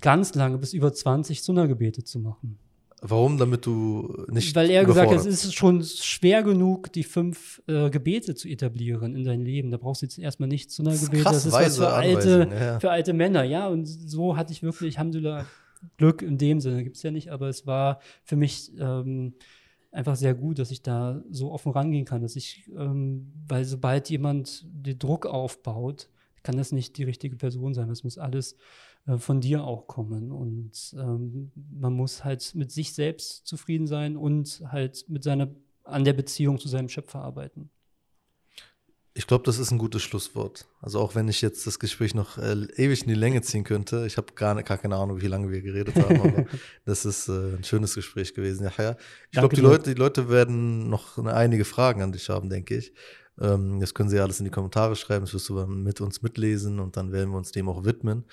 ganz lange, bis über 20 Sunna-Gebete zu machen. Warum? Damit du nicht. Weil er gesagt hat, es ist schon schwer genug, die fünf äh, Gebete zu etablieren in dein Leben. Da brauchst du jetzt erstmal nicht Sunna-Gebete. Das ist was für alte, ja. für alte Männer, ja. Und so hatte ich wirklich, Alhamdulillah, Glück in dem Sinne gibt es ja nicht, aber es war für mich ähm, einfach sehr gut, dass ich da so offen rangehen kann, dass ich, ähm, weil sobald jemand den Druck aufbaut, kann das nicht die richtige Person sein. Das muss alles äh, von dir auch kommen. Und ähm, man muss halt mit sich selbst zufrieden sein und halt mit seiner, an der Beziehung zu seinem Schöpfer arbeiten. Ich glaube, das ist ein gutes Schlusswort. Also auch wenn ich jetzt das Gespräch noch äh, ewig in die Länge ziehen könnte, ich habe gar, gar keine Ahnung, wie lange wir geredet haben, aber das ist äh, ein schönes Gespräch gewesen. Ja, ja. Ich glaube, die Leute, die Leute werden noch eine, einige Fragen an dich haben, denke ich. Ähm, das können sie alles in die Kommentare schreiben, das wirst du mit uns mitlesen und dann werden wir uns dem auch widmen.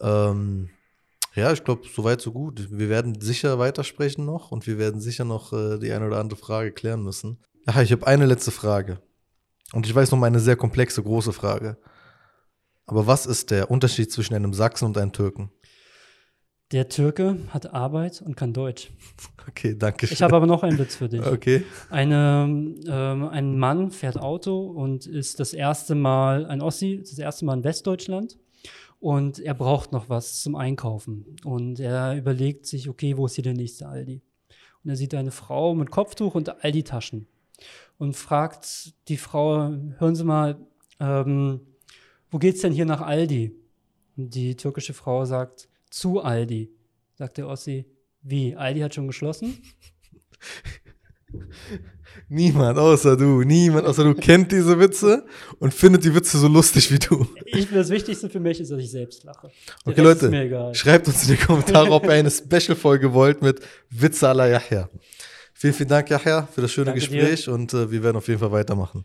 Ähm, ja, ich glaube, soweit, so gut. Wir werden sicher weitersprechen noch und wir werden sicher noch äh, die eine oder andere Frage klären müssen. Ja, ich habe eine letzte Frage. Und ich weiß noch mal eine sehr komplexe, große Frage. Aber was ist der Unterschied zwischen einem Sachsen und einem Türken? Der Türke hat Arbeit und kann Deutsch. Okay, danke schön. Ich habe aber noch einen Witz für dich. Okay. Eine, ähm, ein Mann fährt Auto und ist das erste Mal, ein Ossi, das erste Mal in Westdeutschland und er braucht noch was zum Einkaufen. Und er überlegt sich, okay, wo ist hier der nächste Aldi? Und er sieht eine Frau mit Kopftuch und Aldi-Taschen und fragt die Frau, hören Sie mal, ähm, wo geht's denn hier nach Aldi? Und die türkische Frau sagt, zu Aldi. Sagt der Ossi, wie, Aldi hat schon geschlossen? Niemand außer du, niemand außer du kennt diese Witze und findet die Witze so lustig wie du. Ich, das Wichtigste für mich ist, dass ich selbst lache. Der okay, Leute, schreibt uns in die Kommentare, ob ihr eine Special-Folge wollt mit Witze aller Yahya. Vielen, vielen Dank, Yahya, für das schöne Danke Gespräch dir. und äh, wir werden auf jeden Fall weitermachen.